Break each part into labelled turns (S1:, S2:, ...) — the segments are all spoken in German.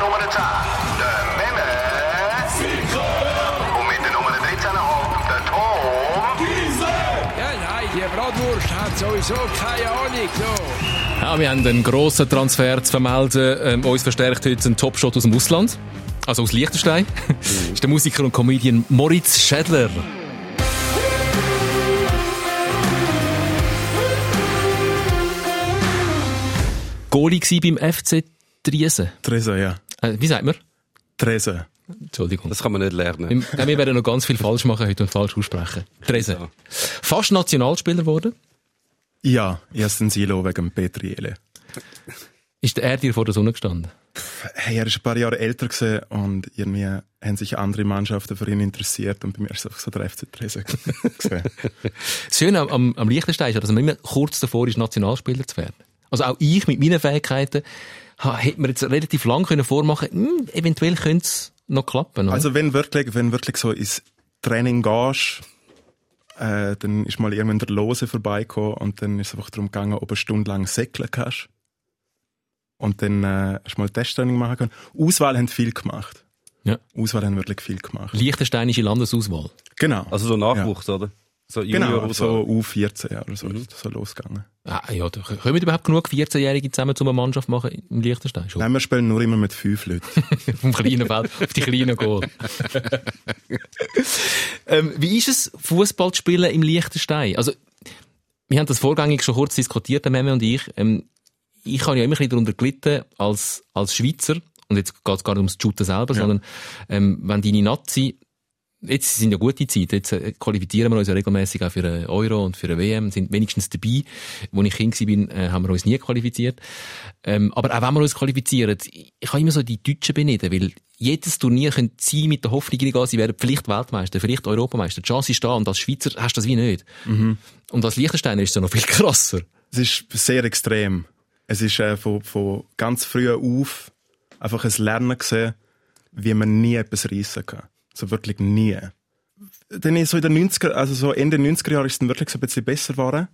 S1: Nummer 10, der Memme. Und mit der Nummer 13,5, der Tom.
S2: Ja, nein, die Bratwurst hat sowieso keine Ahnung. So.
S3: Ja, wir haben einen grossen Transfer zu vermelden. Ähm, uns verstärkt heute ein Topshot aus dem Ausland. Also aus Liechtenstein. das ist der Musiker und Comedian Moritz Schädler. Goalie gsi beim FC Triesen.
S4: Tresen, ja.
S3: Äh, wie sagt man?
S4: Tresen.
S3: Entschuldigung.
S5: Das kann man nicht lernen.
S3: Wir, wir werden noch ganz viel falsch machen heute und falsch aussprechen. Tresen.
S5: Ja.
S3: Fast Nationalspieler geworden.
S4: Ja, erst ein Silo wegen Petriele.
S3: Ist er dir vor der Sonne gestanden?
S4: Hey, er ist ein paar Jahre älter gewesen und irgendwie haben sich andere Mannschaften für ihn interessiert und bei mir ist es einfach so der FC Tresen gewesen.
S3: Das Schöne am, am, Liechtenstein ist, dass man immer kurz davor ist, Nationalspieler zu werden. Also auch ich mit meinen Fähigkeiten hätte mir jetzt relativ lang können vormachen hm, eventuell könnte es noch klappen. Oder?
S4: Also wenn wirklich, wenn wirklich so ins Training gehst, äh, dann ist mal irgendwann der Lose vorbeigekommen und dann ist es einfach darum gegangen, ob du eine Stunde lang säckeln kannst. Und dann äh, hast du mal Testtraining machen können. Auswahl haben viel gemacht.
S3: Ja.
S4: Auswahl haben wirklich viel gemacht.
S3: Liechtensteinische Landesauswahl.
S4: Genau.
S5: Also so Nachwuchs, oder? So
S4: genau,
S5: Junior
S4: so U14 oder so ist das so losgegangen.
S3: Ah, ja, da können überhaupt genug 14-Jährige zusammen zu einer Mannschaft machen im Liechtenstein? Schon.
S4: Nein, wir spielen nur immer mit fünf Leuten.
S3: Vom kleinen Feld auf die kleinen Goal. ähm, wie ist es, Fußball zu spielen im Liechtenstein? Also, wir haben das vorgängig schon kurz diskutiert, der Memme und ich. Ähm, ich habe ja immer ein bisschen darunter gelitten, als, als Schweizer, und jetzt geht es gar nicht ums Shooten selber,
S4: Ja.
S3: sondern ähm, wenn deine Nazi Jetzt sind ja gute Zeiten. Jetzt äh, qualifizieren wir uns ja regelmäßig auch für einen Euro und für eine WM, sind wenigstens dabei. Wo ich Kind bin, äh, haben wir uns nie qualifiziert. Ähm, aber auch wenn wir uns qualifizieren, ich kann immer so die Deutschen beneiden, weil jedes Turnier können sie mit der Hoffnung reingehen, sie werden vielleicht Weltmeister, vielleicht Europameister. Die Chance ist da und als Schweizer hast du das wie nicht. Und als Liechtensteiner ist es ja noch viel krasser.
S4: Es ist sehr extrem. Es ist äh, von, von ganz früh auf einfach ein Lernen gesehen, wie man nie etwas reissen kann. So wirklich nie. Dann ist so in den 90er, also so Ende 90er Jahre ist es dann wirklich so ein bisschen besser geworden,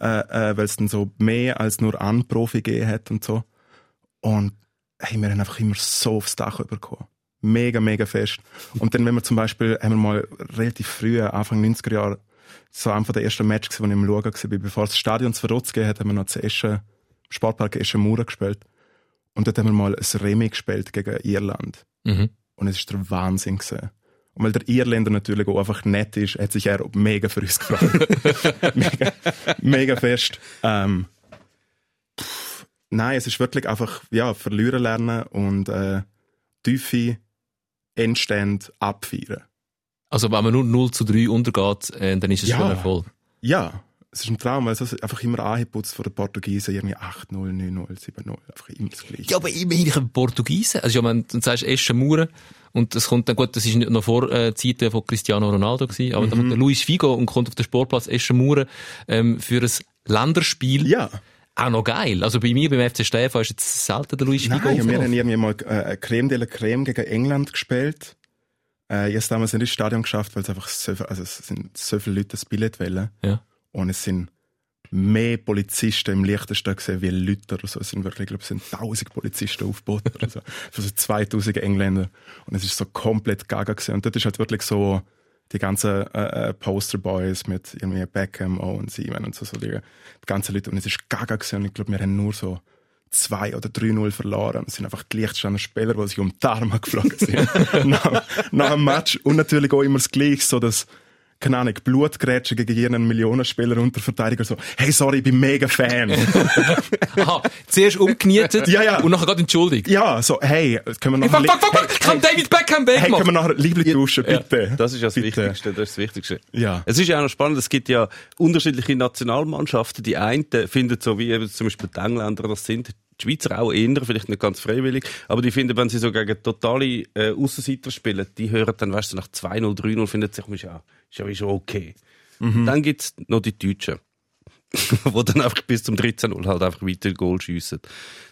S4: äh, äh, weil es dann so mehr als nur an Profi gegeben hat und so. Und hey, wir haben einfach immer so aufs Dach bekommen. Mega, mega fest. Und dann, wenn wir zum Beispiel, haben wir mal relativ früh, Anfang 90er Jahre, so einfach der erste Match gewesen, wo ich im Schauen war, bevor das Stadion zu Verrotz gegeben hat, haben wir noch zu Eschen, Sportpark Eschen Mauer gespielt. Und dort haben wir mal ein Remi gespielt gegen Irland.
S3: Mhm.
S4: Und es ist der Wahnsinn gewesen. Und weil der Irländer natürlich auch einfach nett ist, hat sich er mega für uns gefreut. mega, mega fest. Ähm, pff, nein, es ist wirklich einfach, ja, verlieren lernen und äh, tiefe Endstände abfeiern.
S3: Also wenn man nur 0 zu 3 untergeht, äh, dann ist es
S4: Ja.
S3: schon ein Erfolg.
S4: Ja, es ist ein Traum, weil es ist einfach immer angeputzt von den Portugiesen, irgendwie 8-0, 9-0, 7-0, einfach immer das Gleiche.
S3: Ja, aber immerhin ich ein Portugiesen. Also ja, wenn du sagst Eschen Mauern und das kommt dann gut, das ist nicht noch vor äh, Zeiten von Cristiano Ronaldo gewesen, aber dann kommt der Luis Figo und kommt auf den Sportplatz Eschen Mauern ähm, für ein Länderspiel.
S4: Ja.
S3: Auch noch geil. Also bei mir beim FC Stefan ist jetzt selten der Luis Figo
S4: Nein, wir haben irgendwie mal äh, Creme de la Creme gegen England gespielt. Äh, erst damals nicht ins Stadion geschafft, weil es einfach so, viel- also es sind so viele Leute das Billett wählen.
S3: Ja.
S4: Und es sind mehr Polizisten im Liechtenstein gesehen wie Leute oder so. Es sind wirklich, ich glaube, es sind 1000 Polizisten aufgeboten oder so. Für so 2000 Engländer. Und es ist so komplett gaga gewesen. Und dort ist halt wirklich so die ganzen äh, äh, Posterboys mit irgendwie Beckham, Owen, Simon und so, so die, die ganzen Leute. Und es ist gaga gewesen. Und ich glaube, wir haben nur so 2 oder 3-0 verloren. Es sind einfach die Liechtensteiner Spieler, die sich um die Arme geflogen sind. nach, nach dem Match. Und natürlich auch immer das Gleiche, so dass keine Ahnung, Blutgrätsche gegen jeden Millionenspieler unter Verteidiger so, hey, sorry, ich bin mega Fan.
S3: Aha, zuerst umgenietet
S4: Ja, ja.
S3: und nachher gerade entschuldigt.
S4: ja, so, hey, können wir
S3: Hey,
S4: nachher,
S3: fuck, fuck, fuck, fuck, ich hab David Beckham
S4: hey,
S3: weggemacht.
S4: können wir nachher Liebling duschen, bitte?
S5: Das ist ja das
S4: Bitte.
S5: Wichtigste, das ist das Wichtigste.
S4: Ja.
S5: Es ist ja auch noch spannend, es gibt ja unterschiedliche Nationalmannschaften. Die einen finden so wie eben zum Beispiel die Engländer das sind, die Schweizer auch eher, vielleicht nicht ganz freiwillig, aber die finden, wenn sie so gegen totale äh, Aussenseiter spielen, die hören dann, weißt du, nach 2-0, 3-0 finden sie sich, ist ja schon okay. Dann gibt's noch die Deutschen. wo dann einfach bis zum 13-0 halt einfach weiter Goal schiessen.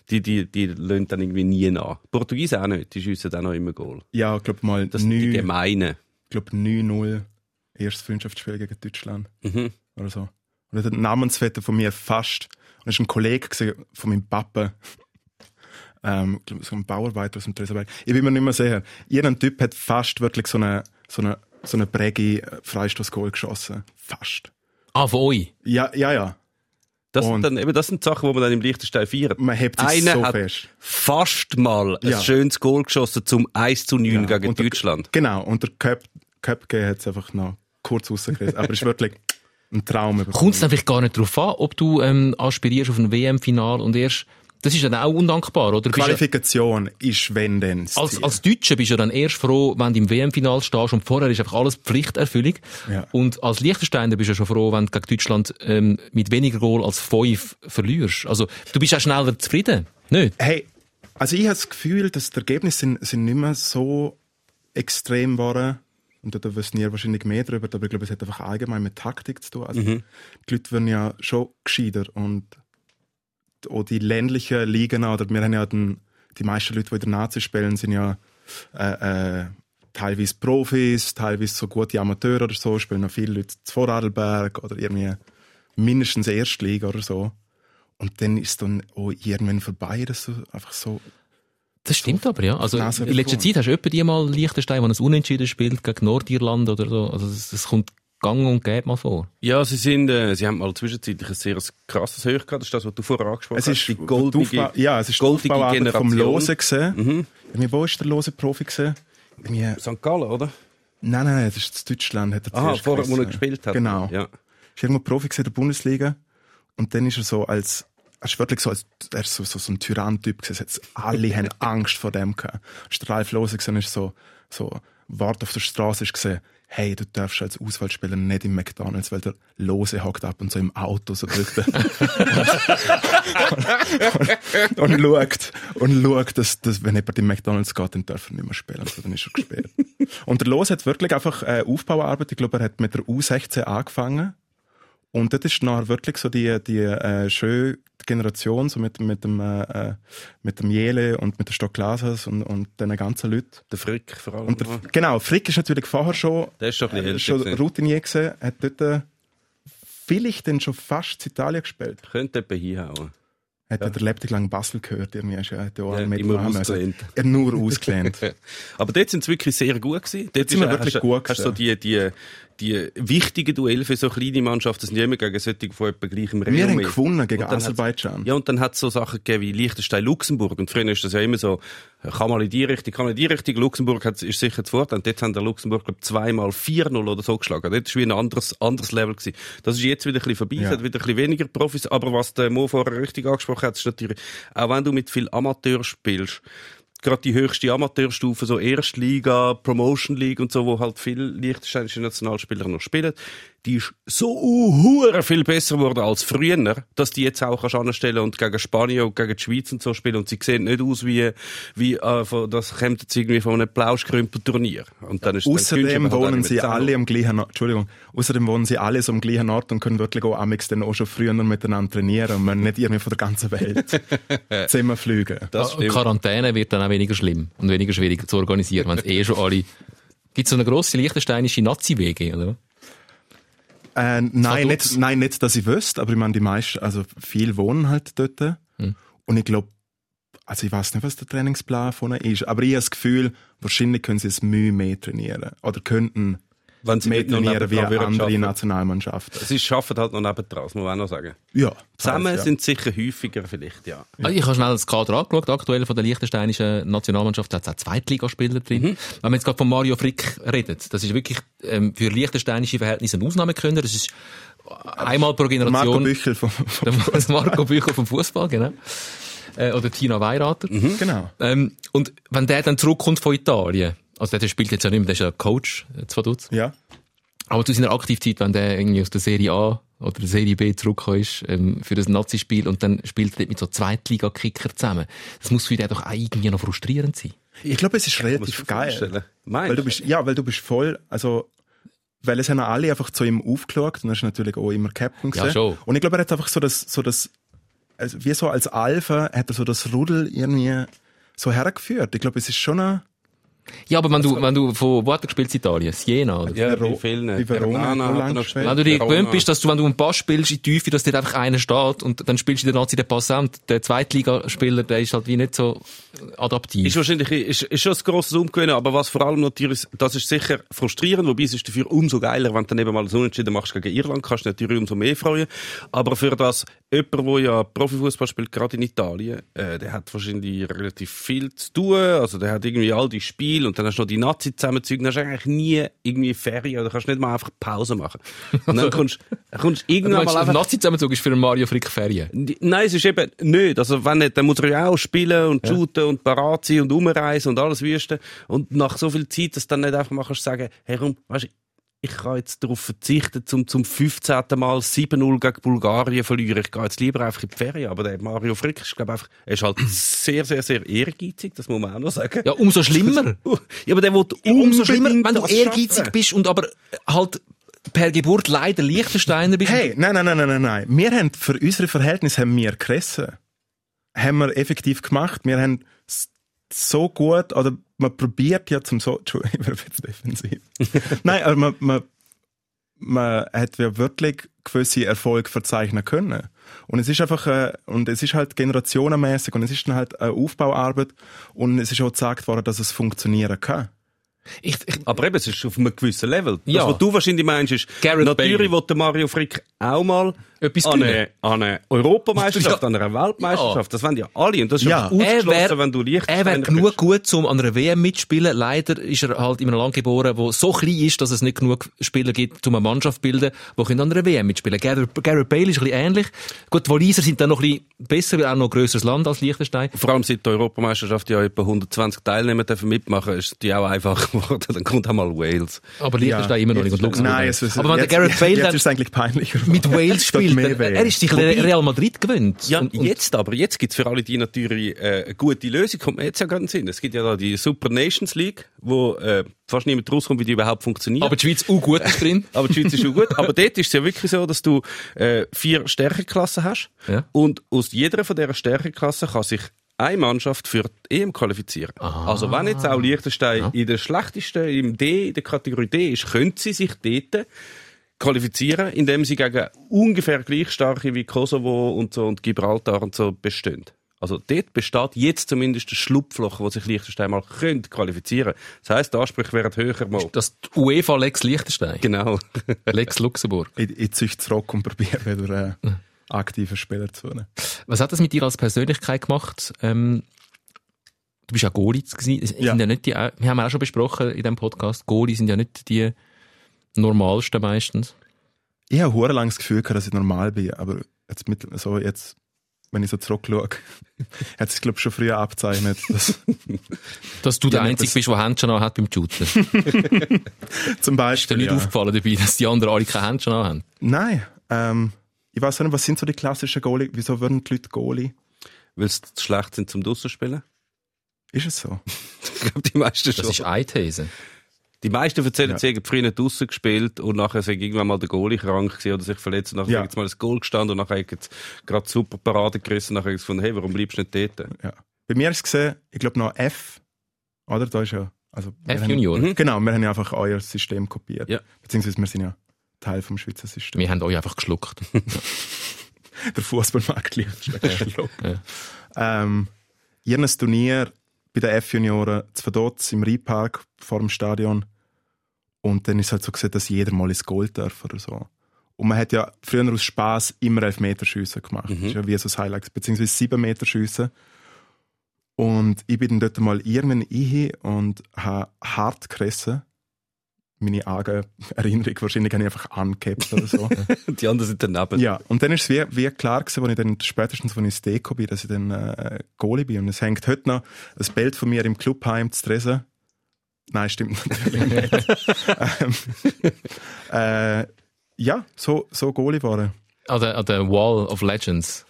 S5: Die, die, die lassen dann irgendwie nie nach. Portugiesen auch nicht, die schiessen auch noch immer Goal.
S4: Ja, ich glaube mal,
S5: Das sind die
S4: 9,
S5: Gemeinen.
S4: ich glaub 9-0, erstes Freundschaftsspiel gegen Deutschland.
S5: Mhm.
S4: Oder so. Und der Namensvetter von mir fast, das war ein Kollege von meinem Papa, ähm, so ein Bauarbeiter aus dem Tresenberg. Ich bin mir nicht mehr sicher. Irgendein Typ hat fast wirklich so eine, so eine, so eine Prägi Freistoß-Goal geschossen. Fast.
S3: Ah, von euch?
S4: Ja, ja, ja.
S5: Das sind, dann, eben, das sind Sachen, die man dann im Liechtenstein feiert.
S4: Man hebt sich
S5: Einer
S4: so
S5: hat
S4: fest.
S5: fast mal ein
S4: Ja.
S5: schönes Goal geschossen zum 1 zu 9
S4: Ja,
S5: gegen
S4: und der-
S5: Deutschland.
S4: Genau. Und der Köp, Köpke hat es einfach noch kurz rausgerissen. Aber es ist wirklich ein Traum.
S3: Kommt es dann vielleicht gar nicht darauf an, ob du ähm, aspirierst auf ein WM-Final und erst... Das ist dann auch undankbar, oder? Bist ja-
S4: Qualifikation ist wenn denn
S3: Als, als Deutscher bist du dann erst froh, wenn du im WM-Final stehst und vorher ist einfach alles Pflichterfüllung.
S4: Ja.
S3: Und als Liechtensteiner bist du schon froh, wenn du gegen Deutschland ähm, mit weniger Goal als fünf verlierst. Also du bist ja schneller zufrieden, nicht?
S4: Hey, also ich habe das Gefühl, dass die Ergebnisse sind, sind nicht mehr so extrem geworden. Und da wissen ihr wahrscheinlich mehr darüber, aber ich glaube, es hat einfach allgemein mit Taktik zu tun. Also Die Leute werden ja schon gescheiter und auch die ländlichen Ligen, oder wir haben ja den, die meisten Leute, die in der Nazi spielen, sind ja äh, äh, teilweise Profis, teilweise so gute Amateure oder so, spielen noch viele Leute zu Vorarlberg oder irgendwie mindestens Erstliga oder so. Und dann ist dann auch irgendwann vorbei, dass du einfach so.
S3: Das stimmt aber, ja. Also in letzter. Zeit hast du etwa die mal Liechtenstein, der ein Unentschieden spielt gegen Nordirland oder so. Also das, das kommt gang und gäbe mal vor.
S5: Ja, sie sind, äh, sie haben mal zwischenzeitlich ein sehr krasses Höch gehabt. Das ist das, was du vorher angesprochen
S4: Es
S5: hast.
S4: ist
S5: die
S4: die
S5: goldige,
S4: Aufbau, ja, es ist die
S5: goldige
S4: Aufbauarbeit vom
S5: Generation.
S4: Lose gesehen. Irgendwie, wo ist der Lose Profi gesehen? Irgendwie,
S5: St. Gallen, oder?
S4: nein, nein, nein, das ist in Deutschland. Hat er
S5: Aha, vorher, wo er gespielt hat.
S4: Genau.
S5: Ja.
S4: ist irgendwo Profi gesehen in der Bundesliga. Und dann ist er so als, er ist wirklich so als, er so, so, so ein Tyrann-Typ gewesen. Alle haben Angst vor dem gehabt. Ralf Lose ist so, so, Wart auf der Straße ist gesehen, hey, du darfst als Auswahlspieler nicht im McDonalds, weil der Lose hockt ab und so im Auto so dort. und, und, und schaut, und schaut, dass, dass, wenn jemand im McDonalds geht, dann darf er nicht mehr spielen. Also, dann ist er gesperrt. und der Lose hat wirklich einfach, äh, Aufbauarbeit, ich glaube, er hat mit der U16 angefangen. Und das ist nachher wirklich so die, die äh, schöne Generation, so mit, mit, dem, äh, äh, mit dem Jele und mit der Stock Glasers und, und den ganzen Leuten.
S5: Der Frick vor allem.
S4: Und der, genau, Frick ist natürlich vorher schon,
S5: Der ist schon ein
S4: äh, schon
S5: gewesen.
S4: Routinier gewesen, hat dort äh, vielleicht dann schon fast in Italien gespielt.
S5: Könnte jemand hinhauen.
S4: Hat ja. der lebt lang Basel gehört, irgendwie. Ist ja, hat ja auch
S5: Ja,
S4: mit
S5: immer
S4: also,
S5: ausgelehnt.
S4: Er nur ausgelehnt.
S5: Aber dort sind sie wirklich sehr gut gewesen. Dort
S4: sind wir wirklich
S5: hast,
S4: gut
S5: Hast du so die, die, die wichtigen Duelle für so kleine Mannschaften, sind ja immer gegen solche von etwa gleichem
S4: Wir haben
S5: Renommee.
S4: gewonnen gegen Aserbaidschan.
S5: Ja, und dann hat es so Sachen gegeben wie Liechtenstein-Luxemburg. Und früher ist das ja immer so, kann mal in die Richtung, kann mal in die Richtung. Luxemburg hat, ist sicher zu Vorteil. Und dort haben der Luxemburg, glaube zweimal 4-0 oder so geschlagen. Dort ist wie ein anderes, anderes Level gewesen. Das ist jetzt wieder ein bisschen vorbei. Es
S4: Ja.
S5: hat wieder ein bisschen weniger Profis. Aber was der Mo vorher richtig angesprochen hat, ist natürlich, auch wenn du mit viel Amateur spielst, gerade die höchste Amateurstufe, so Erstliga, Promotion League und so, wo halt viele liechtensteinische Nationalspieler noch spielen, die ist so uhuere viel besser geworden als früher, dass die jetzt auch kannst anstellen und gegen Spanien und gegen die Schweiz und so spielen und sie sehen nicht aus wie, wie äh, von, das kommt jetzt irgendwie von einem Plauschkrümper-Turnier. Und dann ist dann
S4: Außerdem wohnen sie alle am gleichen Ort. Entschuldigung. Außerdem wohnen sie alle so am gleichen Ort und können wirklich auch amix dann auch schon früher miteinander trainieren und man nicht irgendwie von der ganzen Welt Zimmer fliegen.
S5: Das
S3: Die
S5: stimmt.
S3: Quarantäne wird dann auch weniger schlimm und weniger schwierig zu organisieren, wenn es eh schon alle... Gibt es so eine grosse liechtensteinische Nazi-WG, oder?
S4: Äh, nein, nicht, nein, nicht, dass ich wüsste, aber ich meine, die meisten, also viel wohnen halt dort.
S3: Hm.
S4: Und ich glaube, also ich weiß nicht, was der Trainingsplan von ihnen ist, aber ich habe das Gefühl, wahrscheinlich können sie es Mühe mehr trainieren. Oder könnten
S5: Wenn sie
S4: mehr
S5: nicht noch
S4: trainieren wie andere
S5: arbeiten.
S4: Nationalmannschaften.
S5: Sie schaffen halt noch nebendran, das muss man auch noch sagen.
S4: Ja.
S5: Zusammen
S4: ja.
S5: sind sie sicher häufiger vielleicht, ja.
S3: Also ich habe schnell das Kader angeschaut. Aktuell von der liechtensteinischen Nationalmannschaft hat es auch Zweitligaspieler drin. Wenn wir jetzt gerade von Mario Frick reden, das ist wirklich ähm, für liechtensteinische Verhältnisse ein Ausnahmekönner. Das ist einmal pro
S4: Marco
S3: Generation
S4: Büchel vom, vom
S3: der Marco Bücher vom Fußball, genau. Äh, oder Tina Weirater.
S4: Genau.
S3: Ähm, und wenn der dann zurückkommt von Italien, also der spielt jetzt ja nicht mehr, der ist ja Coach, äh, zwar tut's.
S4: Ja.
S3: Aber zu seiner Aktivzeit, wenn der irgendwie aus der Serie A oder der Serie B zurückgekommen ist, ähm, für das Nazi-Spiel und dann spielt er mit so Zweitliga-Kicker zusammen. Das muss für den doch auch irgendwie noch frustrierend sein.
S4: Ich glaube, es ist relativ geil. Weil du bist, ja, weil du bist voll, also, weil es haben alle einfach zu ihm aufgeschaut und er ist natürlich auch immer Captain
S3: Ja,
S4: gewesen.
S3: schon.
S4: Und ich glaube, er hat einfach so das, so das, also wie so als Alpha hat er so das Rudel irgendwie so hergeführt. Ich glaube, es ist schon ein,
S3: Ja, aber wenn du, wenn du von, wo hat er gespielt, in Italien? Siena, oder?
S5: Ja, bei vielen.
S4: bei Verona er
S5: er.
S3: Wenn du dir gewöhnt bist, dass du, wenn du einen Pass spielst in die Tiefe, dass dort einfach einer steht und dann spielst du in der Nazi den Pass an der Zweitligaspieler, der ist halt wie nicht so adaptiv.
S5: Ist wahrscheinlich, ist, ist schon ein grosses Umgewöhnen, aber was vor allem natürlich, das ist sicher frustrierend, wobei es ist dafür umso geiler, wenn du dann eben mal so Unentschieden machst gegen Irland, kannst du dich natürlich umso mehr freuen. Aber für das, jemand, der ja Profifußball spielt, gerade in Italien, äh, der hat wahrscheinlich relativ viel zu tun, also der hat irgendwie all die Spiele und dann hast du noch die Nazi zusammenziehen, dann hast du eigentlich nie irgendwie Ferien oder kannst nicht mal einfach Pause machen. Und dann kommst, kommst
S3: du
S5: irgendwann
S3: meinst,
S5: mal einfach
S3: Nazi-Zusammenzug ist für einen Mario Frick Ferien.
S5: Nein, es ist eben nicht. Also, wenn nicht, dann muss er ja auch spielen und shooten und parat sein und umreisen und alles wüsten. Und nach so viel Zeit, dass du dann nicht einfach mal kannst sagen, hey, komm, weißt du, ich kann jetzt darauf verzichten, zum, zum 15. Mal 7-0 gegen Bulgarien verlieren. Ich gehe jetzt lieber einfach in die Ferien. Aber der Mario Frick ist, glaube einfach, er ist halt sehr, sehr, sehr ehrgeizig. Das muss man auch noch sagen.
S3: Ja, umso schlimmer.
S5: Ja, aber der will
S3: umso schlimmer, wenn du ehrgeizig
S5: schaffen.
S3: bist und aber halt per Geburt leider Liechtensteiner bist.
S4: Hey, nein, nein, nein, nein, nein, nein. Wir haben für unsere Verhältnisse haben wir gerissen. Haben wir effektiv gemacht. Wir haben so gut, oder man probiert ja zum so, ich werde jetzt defensiv. nein, aber man, man, man hat ja wirklich gewisse Erfolge verzeichnen können. Und es ist einfach, äh, und es ist halt generationenmäßig und es ist dann halt eine Aufbauarbeit und es ist auch gesagt worden, dass es funktionieren kann.
S3: Ich, ich,
S5: Aber eben, es ist auf einem gewissen Level.
S3: Ja.
S5: Das, was du wahrscheinlich meinst, ist,
S3: Gareth
S5: natürlich
S3: Bale.
S5: der Mario Frick auch mal
S3: Etwas
S5: an
S3: gewinnen.
S5: eine, an eine Europameisterschaft,
S3: Ja.
S5: an einer Weltmeisterschaft. Das wollen ja alle. Und das ist
S4: Ja.
S5: ja
S3: er
S5: ausgeschlossen,
S3: wäre
S5: wenn du
S3: er
S5: Liechtensteiner
S3: wär genug
S5: bist.
S3: gut, um an einer WM mitzuspielen. Leider ist er halt in einem Land geboren, wo so klein ist, dass es nicht genug Spieler gibt, um eine Mannschaft zu bilden, die können an einer WM mitspielen Gareth, Gareth Bale ist ein bisschen ähnlich. Gut, die Waliser sind dann noch ein bisschen besser, weil auch noch ein grösseres Land als Liechtenstein.
S5: Vor allem seit der Europameisterschaft ja etwa 120 Teilnehmer dürfen mitmachen, ist die auch einfach geworden. Dann kommt auch mal Wales.
S3: Aber Liechtenstein immer noch nicht. Und Luxemburg
S4: Nein, es ist,
S3: Aber wenn
S4: jetzt,
S3: der Gareth Bale
S4: jetzt
S3: dann
S4: ist es eigentlich peinlicher.
S3: mit Wales spielt,
S4: mehr
S3: dann,
S4: WM.
S3: er ist sich Real Madrid gewöhnt.
S5: Ja,
S3: Und- und-
S5: jetzt aber, jetzt gibt's für alle die natürlich äh, eine gute Lösung, kommt mir jetzt ja gerade in den Sinn. Es gibt ja da die Super Nations League, wo äh, fast niemand rauskommt, wie die überhaupt funktioniert.
S3: aber die Schweiz auch gut ist drin.
S5: Aber die Schweiz ist schon gut. Aber dort ist es ja wirklich so, dass du äh, vier Stärkeklassen hast.
S3: Ja.
S5: Und aus jeder von dieser Stärkeklassen kann sich eine Mannschaft für die EM qualifizieren. Also wenn jetzt auch Liechtenstein in der schlechtesten, im D, in der Kategorie D ist, könnte sie sich dort qualifizieren, indem sie gegen ungefähr gleich starke wie Kosovo und so und Gibraltar und so bestehen. Also dort besteht jetzt zumindest ein Schlupfloch, wo sich Liechtenstein mal könnte qualifizieren. Das heisst, der Anspruch wäre höher mal.
S3: Das die UEFA Lex Liechtenstein.
S5: Genau.
S3: Lex Luxemburg.
S4: Ich, ich züchte zurück und probiere wieder äh, aktiver Spieler zu werden.
S3: Was hat das mit dir als Persönlichkeit gemacht? Ähm, du bist ja Goalie gewesen. Es
S4: Ja.
S3: Sind ja nicht die, wir haben auch schon besprochen in diesem Podcast, Goalie sind ja nicht die normalsten meistens.
S4: Ich habe hure lang das Gefühl gehabt, dass ich normal bin, aber jetzt mit, so jetzt, wenn ich so zurückschaue, hat sich, glaube ich, schon früher abzeichnet, dass
S3: Dass du der Einzige
S4: das-
S3: bist, der Händchen an hat beim Shooten. Ist
S4: zum
S3: dir
S4: Beispiel,
S3: nicht
S4: ja.
S3: aufgefallen dabei, dass die anderen alle keine Händchen haben?
S4: Nein, ähm, ich weiß nicht, was sind so die klassischen Goalie, wieso würden die Leute Goalie?
S5: Weil sie zu schlecht sind zum Draussen spielen.
S4: Ist es so?
S5: Ich glaube, die meisten
S3: Das
S5: schon.
S3: ist eine These.
S5: Die meisten erzählen,
S4: Ja.
S5: sie haben früher draussen gespielt und nachher sind irgendwann mal der Goalie krank gewesen oder sich verletzt. Und nachher
S4: Ja.
S5: ja. jetzt mal das Goal gestanden und nachher hat jetzt gerade super Parade gerissen. Nachher ist von, hey, warum bleibst du nicht dort?
S4: Ja. Bei mir ist es gesehen, ich glaube noch F, oder? Da ist ja, also, wir haben-
S3: F-Junior.
S5: Mhm.
S4: Genau, wir haben ja einfach euer System kopiert.
S5: Ja.
S4: Beziehungsweise wir sind ja Teil vom Schweizer System.
S3: Wir haben euch einfach geschluckt.
S4: Der Fußballmarkt liegt
S3: Ja.
S4: ähm, Turnier bei den F-Junioren zu Verdotz im Rheinpark vor dem Stadion. Und dann ist halt so gesehen, dass jeder mal ins Goal darf oder so. Und man hat ja früher aus Spaß immer Elfmeterschüsse gemacht. Das ist ja wie so das Highlight. Beziehungsweise sieben Meter Schüsse. Und ich bin dann dort mal irgendwann hin und habe hart gerissen. Meine arge Erinnerung, wahrscheinlich habe ich einfach angehabt oder so.
S5: Die anderen sind daneben.
S4: Ja, und dann ist es wie, wie klar gewesen, als ich dann spätestens, als ich ins Deko bin, dass ich dann äh, Goalie bin. Und es hängt heute noch ein Bild von mir im Clubheim zu Tresen. Nein, stimmt natürlich nicht. ähm, äh, ja, so, so Goalie waren.
S3: An der, an der Wall of Legends.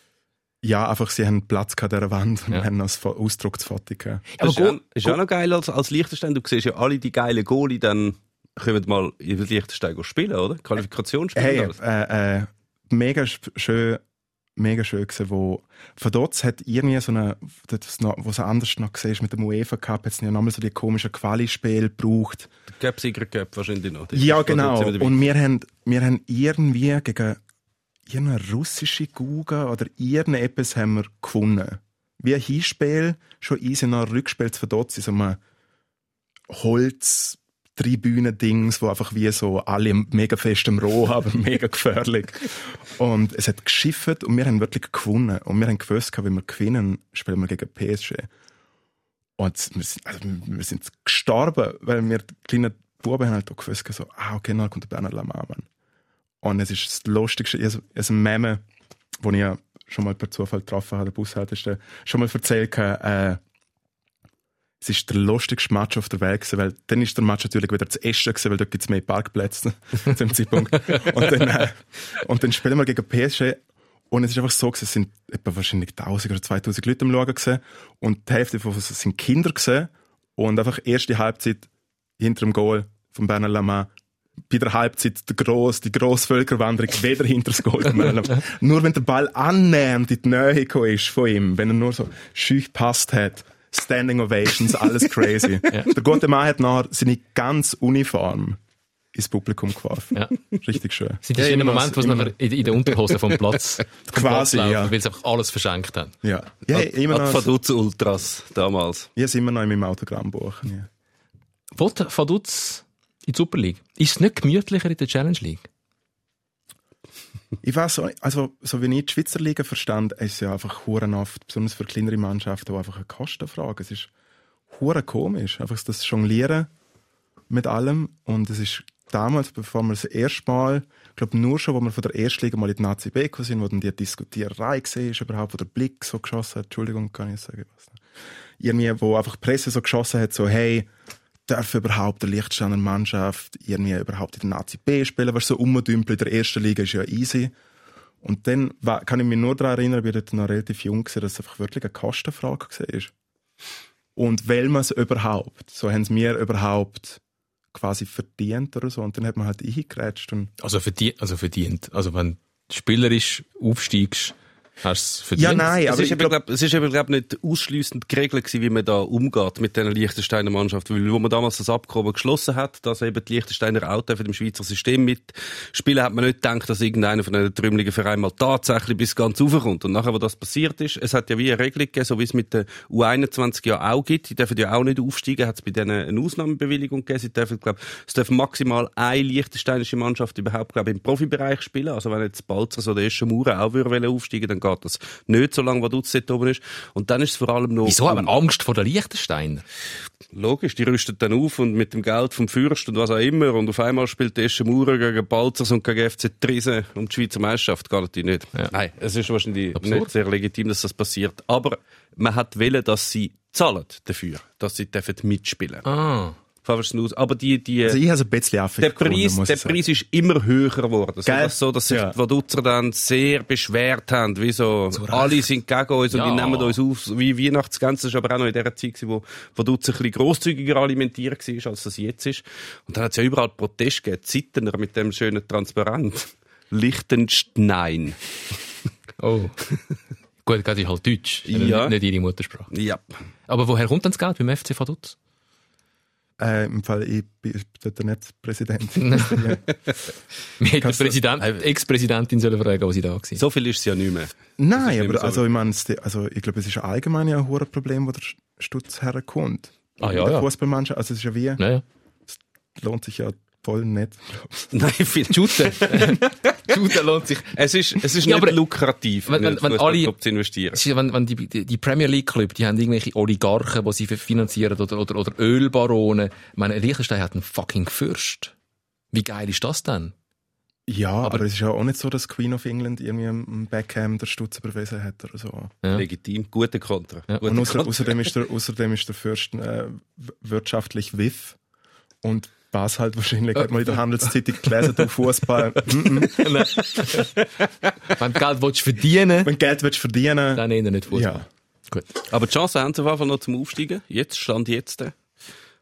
S4: Ja, einfach, sie haben Platz an der Wand und
S3: Ja.
S4: haben als Fo- Ausdruck zu Foto gehabt.
S5: Das ist, auch, ist auch noch geil als, als Liechtenstein. Du siehst ja alle die geilen Goalie, dann können mal in Liechtenstein spielen, oder? Qualifikation spielen.
S4: Hey, äh, äh, mega sch- schön mega schön gewesen, wo von dort hat irgendwie so eine, das noch, wo es anders noch gesehen mit dem UEFA Cup, hat es ja nochmal so die komischen Quali-Spiele gebraucht.
S5: Gap Sieger Gap wahrscheinlich noch. Das
S4: Ja, genau. Und wir haben, wir haben irgendwie gegen irgendeine russische Guga oder irgendetwas haben wir gewonnen. Wie ein Hinspiel, schon easy nach Rückspiel zu verdotzt in so einem Holz, Tribünen-Dings, wo einfach wie so alle mega fest im Roh haben, mega gefährlich. Und es hat geschifft und wir haben wirklich gewonnen. Und wir haben gewusst, wenn wir gewinnen, spielen wir gegen PSG. Und wir sind, also wir sind gestorben, weil wir die kleinen Buben haben halt auch gewusst, so, ah, okay, dann kommt der Bernhard Lamar, Mann. Und es ist das Lustigste, also, also ein Meme, den ich schon mal per Zufall getroffen habe, der Bushaltestelle, schon mal erzählt habe, äh, es ist der lustigste Match auf der Welt weil dann ist der Match natürlich wieder zu Essen weil dort gibt es mehr Parkplätze zu dem Zeitpunkt. Und dann, äh, und dann spielen wir gegen PSG und es ist einfach so gewesen, es sind etwa wahrscheinlich 1000 oder 2000 Leute am Schauen gewesen und die Hälfte davon sind Kinder gewesen und einfach erste Halbzeit hinter dem Goal von Bernard Lama bei der Halbzeit der gross, die grosse Völkerwanderung wieder hinter das Goal gemeldet. nur wenn der Ball annähernd in die Nähe ist von ihm, wenn er nur so schüch gepasst hat, Standing Ovations, alles crazy. Der gute Mann hat nachher seine ganz Uniform ins Publikum geworfen.
S3: Ja.
S4: Richtig schön.
S3: Sind die
S4: Ja,
S3: schönen
S4: immer noch-
S3: Momente, wo sie
S4: immer
S3: nachher in, in der Unterhose vom Platz, vom Platz
S4: Quasi,
S3: laufen,
S4: ja.
S3: weil sie einfach alles verschenkt haben.
S4: Ja, ja immer
S5: Ad
S4: noch.
S5: Vaduz Ultras damals.
S4: Ich immer noch in meinem Autogrammbuch. Ja.
S3: Wollte Vaduz in die Super League? Ist es nicht gemütlicher in der Challenge League?
S4: Ich weiß so, also, so wie ich die Schweizer Liga verstand, ist es ja einfach huren oft, besonders für kleinere Mannschaften, auch einfach eine Kostenfrage. Es ist huren komisch, einfach das Jonglieren mit allem. Und es ist damals, bevor wir das erste Mal, ich glaube nur schon, wo wir von der ersten Liga mal in die Nazi B sind, wo dann die Diskutiererei ist, überhaupt, wo der Blick so geschossen hat, Entschuldigung, kann ich sagen, was irgendwie, wo einfach die Presse so geschossen hat, so, hey, darf überhaupt der Liechtensteiner Mannschaft irgendwie überhaupt in der Nazi B spielen, was so umdümpelt in der ersten Liga ist ja easy. Und dann kann ich mich nur daran erinnern, ich war noch relativ jung, dass es einfach wirklich eine Kostenfrage war. Und weil man es überhaupt, so haben es mir überhaupt quasi verdient oder so. Und dann hat man halt eingegrätscht
S3: Also, verdient, also verdient. Also wenn spielerisch aufsteigst, hast du es verdient.
S4: Ja, nein,
S5: Es
S4: aber
S5: ist,
S4: ich
S5: eben,
S4: glaub,
S5: es ist eben, glaub, nicht ausschliessend geregelt gewesen, wie man da umgeht mit diesen Liechtensteiner Mannschaft. Weil, wo man damals das Abkommen geschlossen hat, dass eben die Liechtensteiner auch dürfen im Schweizer System mitspielen, hat man nicht gedacht, dass irgendeiner von den trümmeligen Vereinen mal tatsächlich bis ganz raufkommt. Und nachher, wo das passiert ist, es hat ja wie eine Regelung gegeben, so wie es mit den U21 ja auch gibt. Die dürfen ja auch nicht aufsteigen, hat es bei denen eine Ausnahmebewilligung gegeben. Sie dürfen, glaub, es dürfen maximal eine liechtensteinische Mannschaft überhaupt, glaube im Profibereich spielen. Also wenn jetzt Balzers oder Eschenmauer auch würde wollen aufsteigen, dann geht das nicht so lange, wo Dutz dort oben ist. Und dann ist es vor allem noch...
S3: Wieso haben wir Angst vor den Liechtensteiner?
S5: Logisch, die rüsten dann auf und mit dem Geld vom Fürst und was auch immer. Und auf einmal spielt die Eschenmauer gegen Balzers und gegen FC Trisen um die Schweizer Meisterschaft. Geht natürlich nicht.
S3: Ja.
S5: Nein, es ist wahrscheinlich
S3: Absurd.
S5: nicht sehr legitim, dass das passiert. Aber man hat wollen, dass sie zahlen dafür, dass sie dürfen mitspielen dürfen.
S3: Ah.
S5: Aus. Aber die, die,
S4: also ich habe es ein bisschen
S5: der Preis, der. Preis ist immer höher geworden.
S4: Gell?
S5: dass, so, dass sich
S4: Ja.
S5: die Vaduzzer dann sehr beschwert haben. Wie so, alle sind gegen uns und
S3: Ja.
S5: die nehmen uns auf wie Weihnachtsgänse. Das war aber auch noch in der Zeit, gewesen, wo Vaduzzer ein bisschen grosszügiger alimentiert war, als das jetzt ist. Und dann hat es ja überall Protest gegeben. Zittener mit dem schönen Transparent. Liechtenstein.
S3: Oh. Gut, das ist halt Deutsch.
S5: Ja.
S3: Nicht ihre Muttersprache.
S5: Ja.
S3: Aber woher kommt denn das Geld beim FC Vaduz?
S4: Äh, Im Fall, ich bin dort nicht Präsident.
S3: Wir hätten Präsident, Ex-Präsidentin sollen fragen, wo sie da war.
S5: So viel ist es ja nicht mehr.
S4: Nein,
S5: nicht mehr
S4: aber
S5: so.
S4: also, ich meine, es- also, ich glaube, es ist allgemein ja ein hohes Problem, wo der Stutz herkommt.
S3: Ah, ja,
S4: der
S3: ja.
S4: Fußballmannschaft, also es ist ja wie,
S3: Naja.
S4: lohnt sich ja voll nicht.
S5: Nein, viel.
S3: Shooten. Shooten lohnt sich.
S5: Es ist, es ist
S3: Ja,
S5: nicht
S3: aber
S5: lukrativ,
S3: wenn-
S5: einen
S3: wenn- wenn alle-
S5: zu investieren.
S3: Es ist, wenn, wenn die, die, die Premier League Club, die haben irgendwelche Oligarchen, die sie finanzieren, oder, oder, oder Ölbarone. Ich meine, Liechtenstein hat einen fucking Fürst. Wie geil ist das denn?
S4: Ja, aber, es ist ja auch nicht so, dass Queen of England irgendwie am Beckham der Stutz überwiesen hat oder so.
S3: Ja.
S5: Legitim, gute Kontra.
S3: Ja.
S4: Und außerdem, ist der, außerdem ist der Fürst äh, wirtschaftlich wiff und was halt wahrscheinlich, hat man in der Handelszeitung gelesen, du Fußball. mm, mm.
S3: Wenn du Geld willst verdienen
S4: Wenn Geld willst verdienen,
S3: dann eher nicht Fußball.
S4: ja.
S3: Gut.
S5: Aber die Chance haben sie auf jeden Fall noch zum Aufsteigen. Jetzt, Stand jetzt. äh,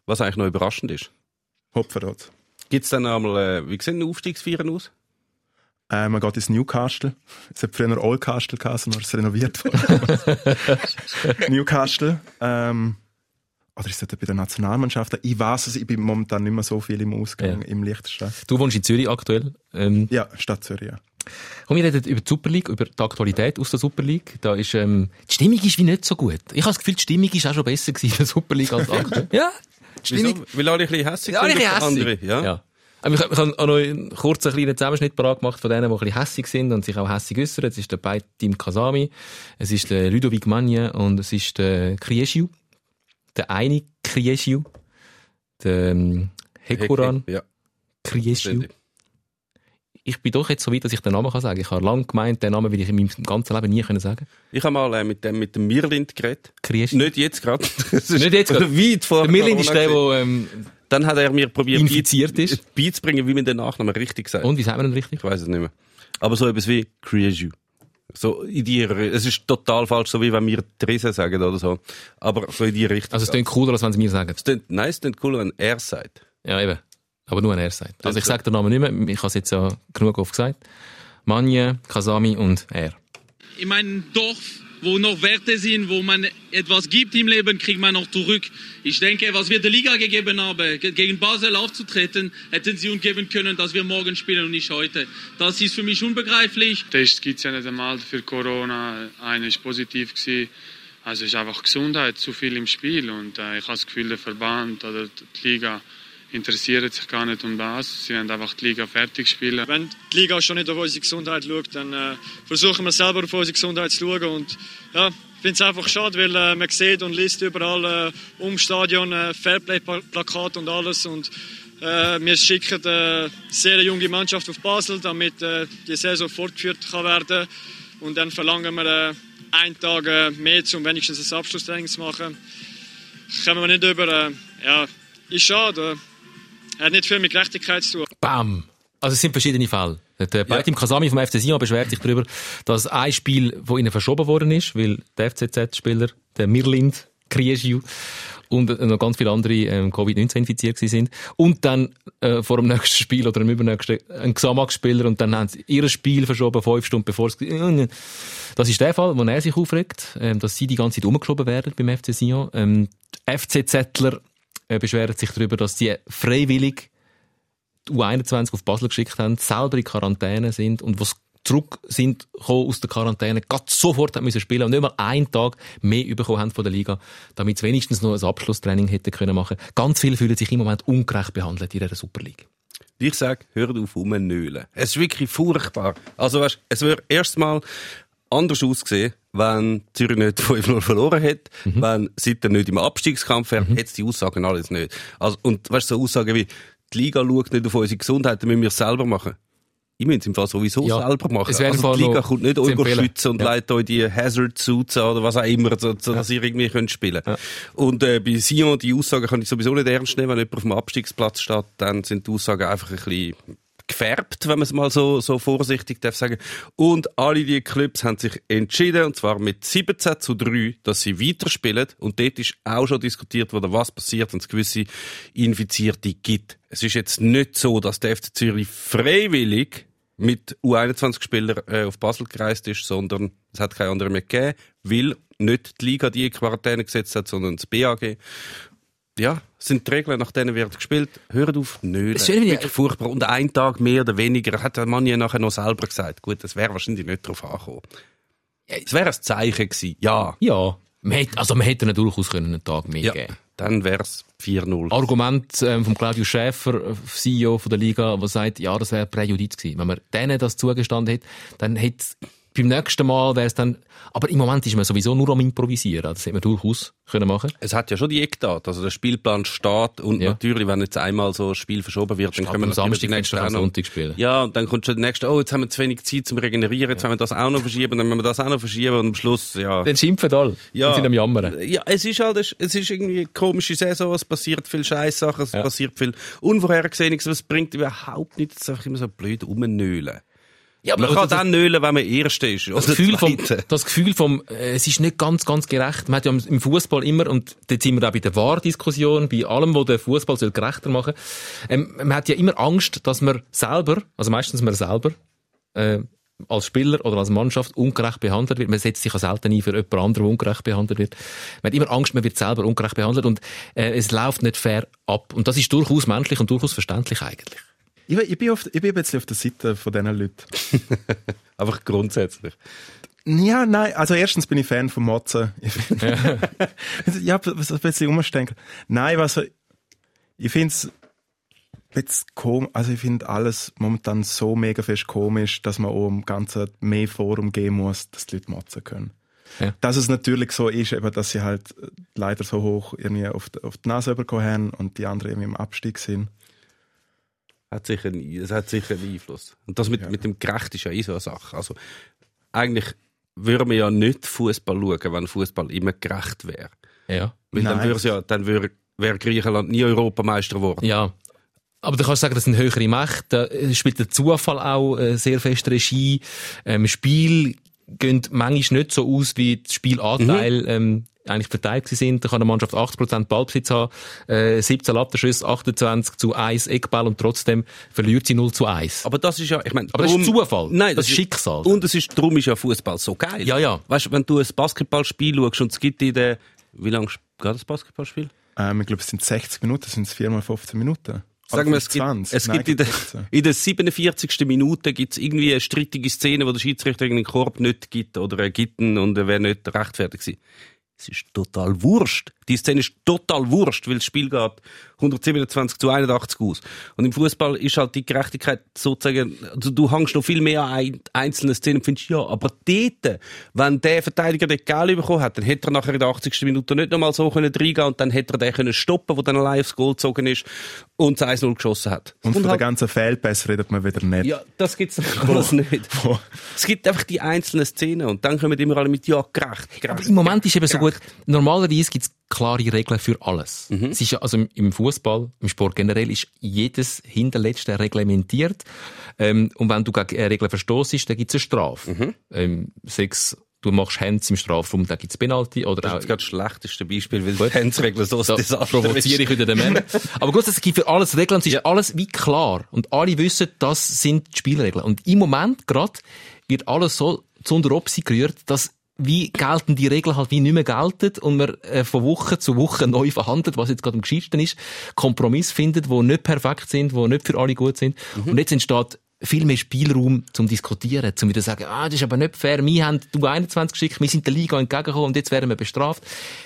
S5: Was eigentlich noch überraschend ist.
S4: Hopferrot.
S5: Gibt es dann einmal, äh, wie sehen die Aufstiegsfeiern aus?
S4: Äh, man geht ins Newcastle. Es hat früher Oldcastle geheißen, aber es ist renoviert worden. Newcastle. Ähm, oder ist das bei den Nationalmannschaften? Ich weiß es, ich bin momentan nicht mehr so viel im Ausgang,
S3: Ja.
S4: im Liechtenstein.
S3: Du wohnst in Zürich aktuell. Ähm,
S4: Ja, Stadt Zürich, ja.
S3: komm, wir reden über die Super League, über die Aktualität aus der Super League. Da ist, ähm, die Stimmung ist wie nicht so gut. Ich habe das Gefühl, die Stimmung ist auch schon besser gewesen in der Super League als aktuell. ja, die
S5: Wieso? Weil alle ein bisschen hässlich
S3: Ja,
S5: sind
S3: ich
S5: auf
S3: hässig.
S5: andere. Ja?
S3: Ja. Aber ich, ich habe auch noch einen kurzen kleinen Zusammenschnitt parat gemacht von denen, die ein bisschen hässig sind und sich auch hässig äußern. Es ist der Beitim Kasami, es ist der Ludovic Magne und es ist der Krieschiu. Der eine Krieschiu. Der ähm, Hekuran
S5: Ja.
S3: Krieschiu. Ich bin doch jetzt so weit, dass ich den Namen kann sagen. Ich habe lange gemeint, den Namen will ich in meinem ganzen Leben nie können sagen.
S5: Ich habe mal äh, mit dem, mit dem Mirlind geredet.
S3: Krieschiu.
S5: Nicht jetzt gerade.
S3: Nicht jetzt gerade.
S5: Weit vor
S3: Der Mirlind ist der, der ähm,
S5: Dann hat er mir probiert,
S3: infiziert ist.
S5: beizubringen, wie man den Nachnamen richtig sagt.
S3: Und, wie sagt man den richtig?
S5: Ich weiß es nicht mehr. Aber so etwas wie Creaju. So in die, es ist total falsch, so wie wenn wir Trese sagen oder so. Aber so in die Richtung.
S3: Also es klingt cooler, als wenn sie mir sagen.
S5: es klingt, nein, es klingt cooler, wenn er sagt.
S3: Ja, eben. Aber nur an er sagt. Also ich sage den Namen nicht mehr, ich habe es jetzt ja genug oft gesagt. Manje, Kasami und er.
S6: in meinem Dorf, wo noch Werte sind, wo man etwas gibt im Leben, kriegt man noch zurück. Ich denke, was wir der Liga gegeben haben, ge- gegen Basel aufzutreten, hätten sie uns geben können, dass wir morgen spielen und nicht heute. Das ist für mich unbegreiflich.
S7: Test gibt es ja nicht einmal für Corona. Einer ist positiv gewesen. Also es ist einfach Gesundheit, zu viel im Spiel. Und äh, ich habe das Gefühl, der Verband oder die Liga interessiert sich gar nicht um das. Sie wollen einfach die Liga fertig spielen.
S8: Wenn die Liga schon nicht auf unsere Gesundheit schaut, dann äh, versuchen wir selber auf unsere Gesundheit zu schauen. Und ja, ich finde es einfach schade, weil äh, man sieht und liest überall äh, um Stadion äh, Fairplay-Plakat und alles. Und äh, wir schicken äh, sehr junge Mannschaft auf Basel, damit äh, die Saison fortgeführt kann werden. Und dann verlangen wir äh, einen Tag mehr, um wenigstens ein Abschlusstraining zu machen. Kommen wir nicht über. Ja, ist schade. Äh, hat nicht viel mit Gerechtigkeit zu tun.
S3: Bam! Also es sind verschiedene Fälle. Der Beitim Kasami vom FC Sion beschwert sich darüber, dass ein Spiel von ihnen verschoben worden ist, weil der FCZ-Spieler, der Mirlind Krieschiu, und äh, noch ganz viele andere ähm, Covid-19 infiziert sind. Und dann äh, vor dem nächsten Spiel oder dem übernächsten ein Xamax-Spieler und dann haben sie ihr Spiel verschoben, fünf Stunden bevor es... Das ist der Fall, wo er sich aufregt, ähm, dass sie die ganze Zeit umgeschoben werden beim FC Sion. Ähm, FCZler äh, beschweren sich darüber, dass sie freiwillig die U21 auf Basel geschickt haben, selber in Quarantäne sind und was zurück sind aus der Quarantäne, gerade sofort müssen spielen und nicht mal einen Tag mehr bekommen haben von der Liga, damit sie wenigstens noch ein Abschlusstraining hätten können machen. Ganz viele fühlen sich im Moment ungerecht behandelt in dieser Super League.
S5: Ich sag, hört auf rumnölen. Es ist wirklich furchtbar. Also weißt, es wäre erstmal anders ausgesehen, wenn Zürich nicht 5-0 verloren hätte, wenn Sitter nicht im Abstiegskampf wäre, hätte es die Aussagen alles nicht. Also, und weißt, so Aussagen wie, die Liga schaut nicht auf unsere Gesundheit, dann müssen wir es selber machen. Ich muss es im Fall sowieso
S3: Ja,
S5: selber machen. Also die Liga kommt nicht euch schützen und
S3: Ja.
S5: leitet euch die Hazard Suits an oder was auch immer, so, so dass ihr irgendwie könnt spielen Und äh, bei Sion, die Aussagen kann ich sowieso nicht ernst nehmen. Wenn jemand auf dem Abstiegsplatz steht, dann sind die Aussagen einfach ein bisschen gefärbt, wenn man es mal so, so vorsichtig darf sagen. Und alle die Clubs haben sich entschieden, und zwar mit 17 zu 3, dass sie weiterspielen. Und dort ist auch schon diskutiert worden, was passiert, wenn es gewisse Infizierte gibt. Es ist jetzt nicht so, dass der FC Zürich freiwillig mit U21-Spielern äh, auf Basel gereist ist, sondern es hat keine andere mehr gegeben, weil nicht die Liga die in Quarantäne gesetzt hat, sondern das BAG. Ja, sind die Regeln, nach denen wird gespielt. Hört auf, nölen.
S3: Es ist
S5: Wirklich furchtbar. Und einen Tag mehr oder weniger, hat der Mann ja nachher noch selber gesagt. Gut, das wäre wahrscheinlich nicht drauf angekommen. Es wäre ein Zeichen gewesen. Ja.
S3: Ja. Man hätte, also man hätte durchaus können einen Tag mehr
S5: ja.
S3: geben
S5: Dann wäre es 4-0.
S3: Argument ähm, von Claudius Schäfer, CEO von der Liga, der sagt, ja, das wäre Präjudiz gewesen. Wenn man denen das zugestanden hätte, dann hätte beim nächsten Mal wäre es dann, aber im Moment ist man sowieso nur am Improvisieren. Das hätte man durchaus können machen.
S5: Es hat ja schon die Eckdaten. Also der Spielplan steht und
S3: Ja.
S5: natürlich, wenn jetzt einmal so ein Spiel verschoben wird, dann können wir
S3: am Samstag
S5: die
S3: nächsten
S5: nächste
S3: am Sonntag spielen.
S5: Ja, und dann kommt schon der nächste, oh, jetzt haben wir zu wenig Zeit zum Regenerieren, jetzt haben wir das auch noch verschieben, dann müssen wir das auch noch verschieben und am Schluss, ja.
S3: Dann schimpfen alle
S5: Ja.
S3: und sind am Jammern.
S5: Ja, es ist halt, es ist irgendwie eine komische Saison, es passiert viel Scheißsachen, es
S3: Ja.
S5: passiert viel Unvorhergesehenes, aber es bringt überhaupt nichts, es ist einfach immer so blöd rumnölen.
S3: Ja,
S5: Man kann dann nölen, wenn man Erster ist.
S3: das
S5: oder
S3: Gefühl vom, das Gefühl vom, äh, es ist nicht ganz, ganz gerecht. Man hat ja im- Fußball immer, und dort sind wir auch bei der Wahrdiskussion, bei allem, wo der Fußball soll gerechter machen, ähm, man hat ja immer Angst, dass man selber, also meistens man selber, äh, als Spieler oder als Mannschaft ungerecht behandelt wird. Man setzt sich auch selten ein für jemand anderen, der ungerecht behandelt wird. Man hat immer Angst, man wird selber ungerecht behandelt und äh, es läuft nicht fair ab. Und das ist durchaus menschlich und durchaus verständlich eigentlich.
S4: Ich, ich, bin auf, ich bin ein bisschen auf der Seite von diesen Leuten.
S5: Einfach grundsätzlich.
S4: Ja, nein, also erstens bin ich Fan von Motzen. Ich ja, was ein bisschen umdenken. Nein, was ich finde es jetzt kom also ich finde alles momentan so mega fest komisch, dass man auch im Ganzen mehr Forum geben muss, dass die Leute motzen können.
S3: Ja.
S4: Dass es natürlich so ist, eben, dass sie halt leider so hoch irgendwie auf die, auf die Nase bekommen haben und die anderen irgendwie im Abstieg sind.
S5: Hat sicher, einen- es hat sicher einen Einfluss. Und das mit, mit dem Gerecht ist ja eh so eine Sache. Also, eigentlich würde man ja nicht Fußball schauen, wenn Fußball immer gerecht wäre.
S3: Ja.
S5: Weil dann
S4: Nein.
S5: würde ja, dann wäre, wäre Griechenland nie Europameister geworden.
S3: Ja. Aber du kannst sagen, das sind höhere Mächte. Da spielt der Zufall auch äh, sehr fest Regie. Ähm, Spiel gehen manchmal nicht so aus, wie das Spielanteil ähm, eigentlich verteilt sind. Da kann eine Mannschaft 80% Ballbesitz haben, äh, 17 Lattenschüsse, 28 zu 1 Eckball und trotzdem verliert sie 0 zu 1.
S5: Aber das ist ja, ich meine,
S3: Aber das ist Zufall.
S5: Nein,
S3: Das ist Schicksal.
S5: Und es ist, darum ist ja Fußball so geil.
S3: Ja, ja.
S5: Weißt du, wenn du ein Basketballspiel schaust und es gibt in der, wie lange geht das Basketballspiel?
S4: Ähm, ich glaube, es sind 60 Minuten, sind es 4 mal 15 Minuten.
S5: Sagen wir, es gibt,
S4: 20.
S5: es
S4: Nein,
S5: gibt in, der,
S4: 15.
S5: in der 47. Minute gibt's irgendwie eine strittige Szene, wo der Schiedsrichter einen Korb nicht gibt oder er gibt ihn und er wäre nicht rechtfertigt gewesen. Es ist total wurscht. Die Szene ist total wurscht, weil das Spiel geht 127 zu 81 aus. Und im Fußball ist halt die Gerechtigkeit sozusagen, also du hängst noch viel mehr an ein- einzelnen Szenen und findest, ja, aber dort, wenn der Verteidiger den Gel bekommen hat, dann hätte er nachher in der 80. Minute nicht nochmal so können reingehen und dann hätte er den können stoppen, wo dann allein aufs Goal gezogen ist und das 1-0 geschossen hat.
S4: Und von der
S5: halt-
S4: ganzen Fehlpässe redet man wieder nicht.
S5: ja, das gibt's alles nicht. Es gibt einfach die einzelnen Szenen und dann kommen immer alle mit ja gerecht.
S3: Aber
S5: gerecht.
S3: im Moment ist eben so gut, normalerweise gibt es klare Regeln für alles.
S5: Mhm.
S3: Es ist ja, also im, Fußball, im Sport generell, ist jedes Hinterletzte reglementiert. Ähm, und wenn du gegen eine Regel verstoßest, dann gibt es eine Strafe.
S5: Mhm.
S3: Ähm, sechs, du machst Hands im Strafraum, dann gibt es Penalty. Oder
S5: Das
S3: auch,
S5: ist gerade das schlechteste Beispiel, weil die Handsregeln so ein
S3: da
S5: Desaster
S3: provoziere ich
S5: ist.
S3: wieder den Männer. Aber gut, es gibt für alles Regeln, es ist alles wie klar. Und alle wissen, das sind die Spielregeln. Und im Moment gerade wird alles so zu unter Opsi gerührt, dass wie gelten die Regeln halt wie nicht mehr gelten und man äh, von Woche zu Woche neu verhandelt, was jetzt gerade am gescheitsten ist, Kompromiss findet, wo nicht perfekt sind, wo nicht für alle gut sind. Und jetzt entsteht viel mehr Spielraum zum Diskutieren, zum wieder sagen, ah, das ist aber nicht fair, wir haben du 21 geschickt, wir sind der Liga entgegengekommen und jetzt werden wir bestraft.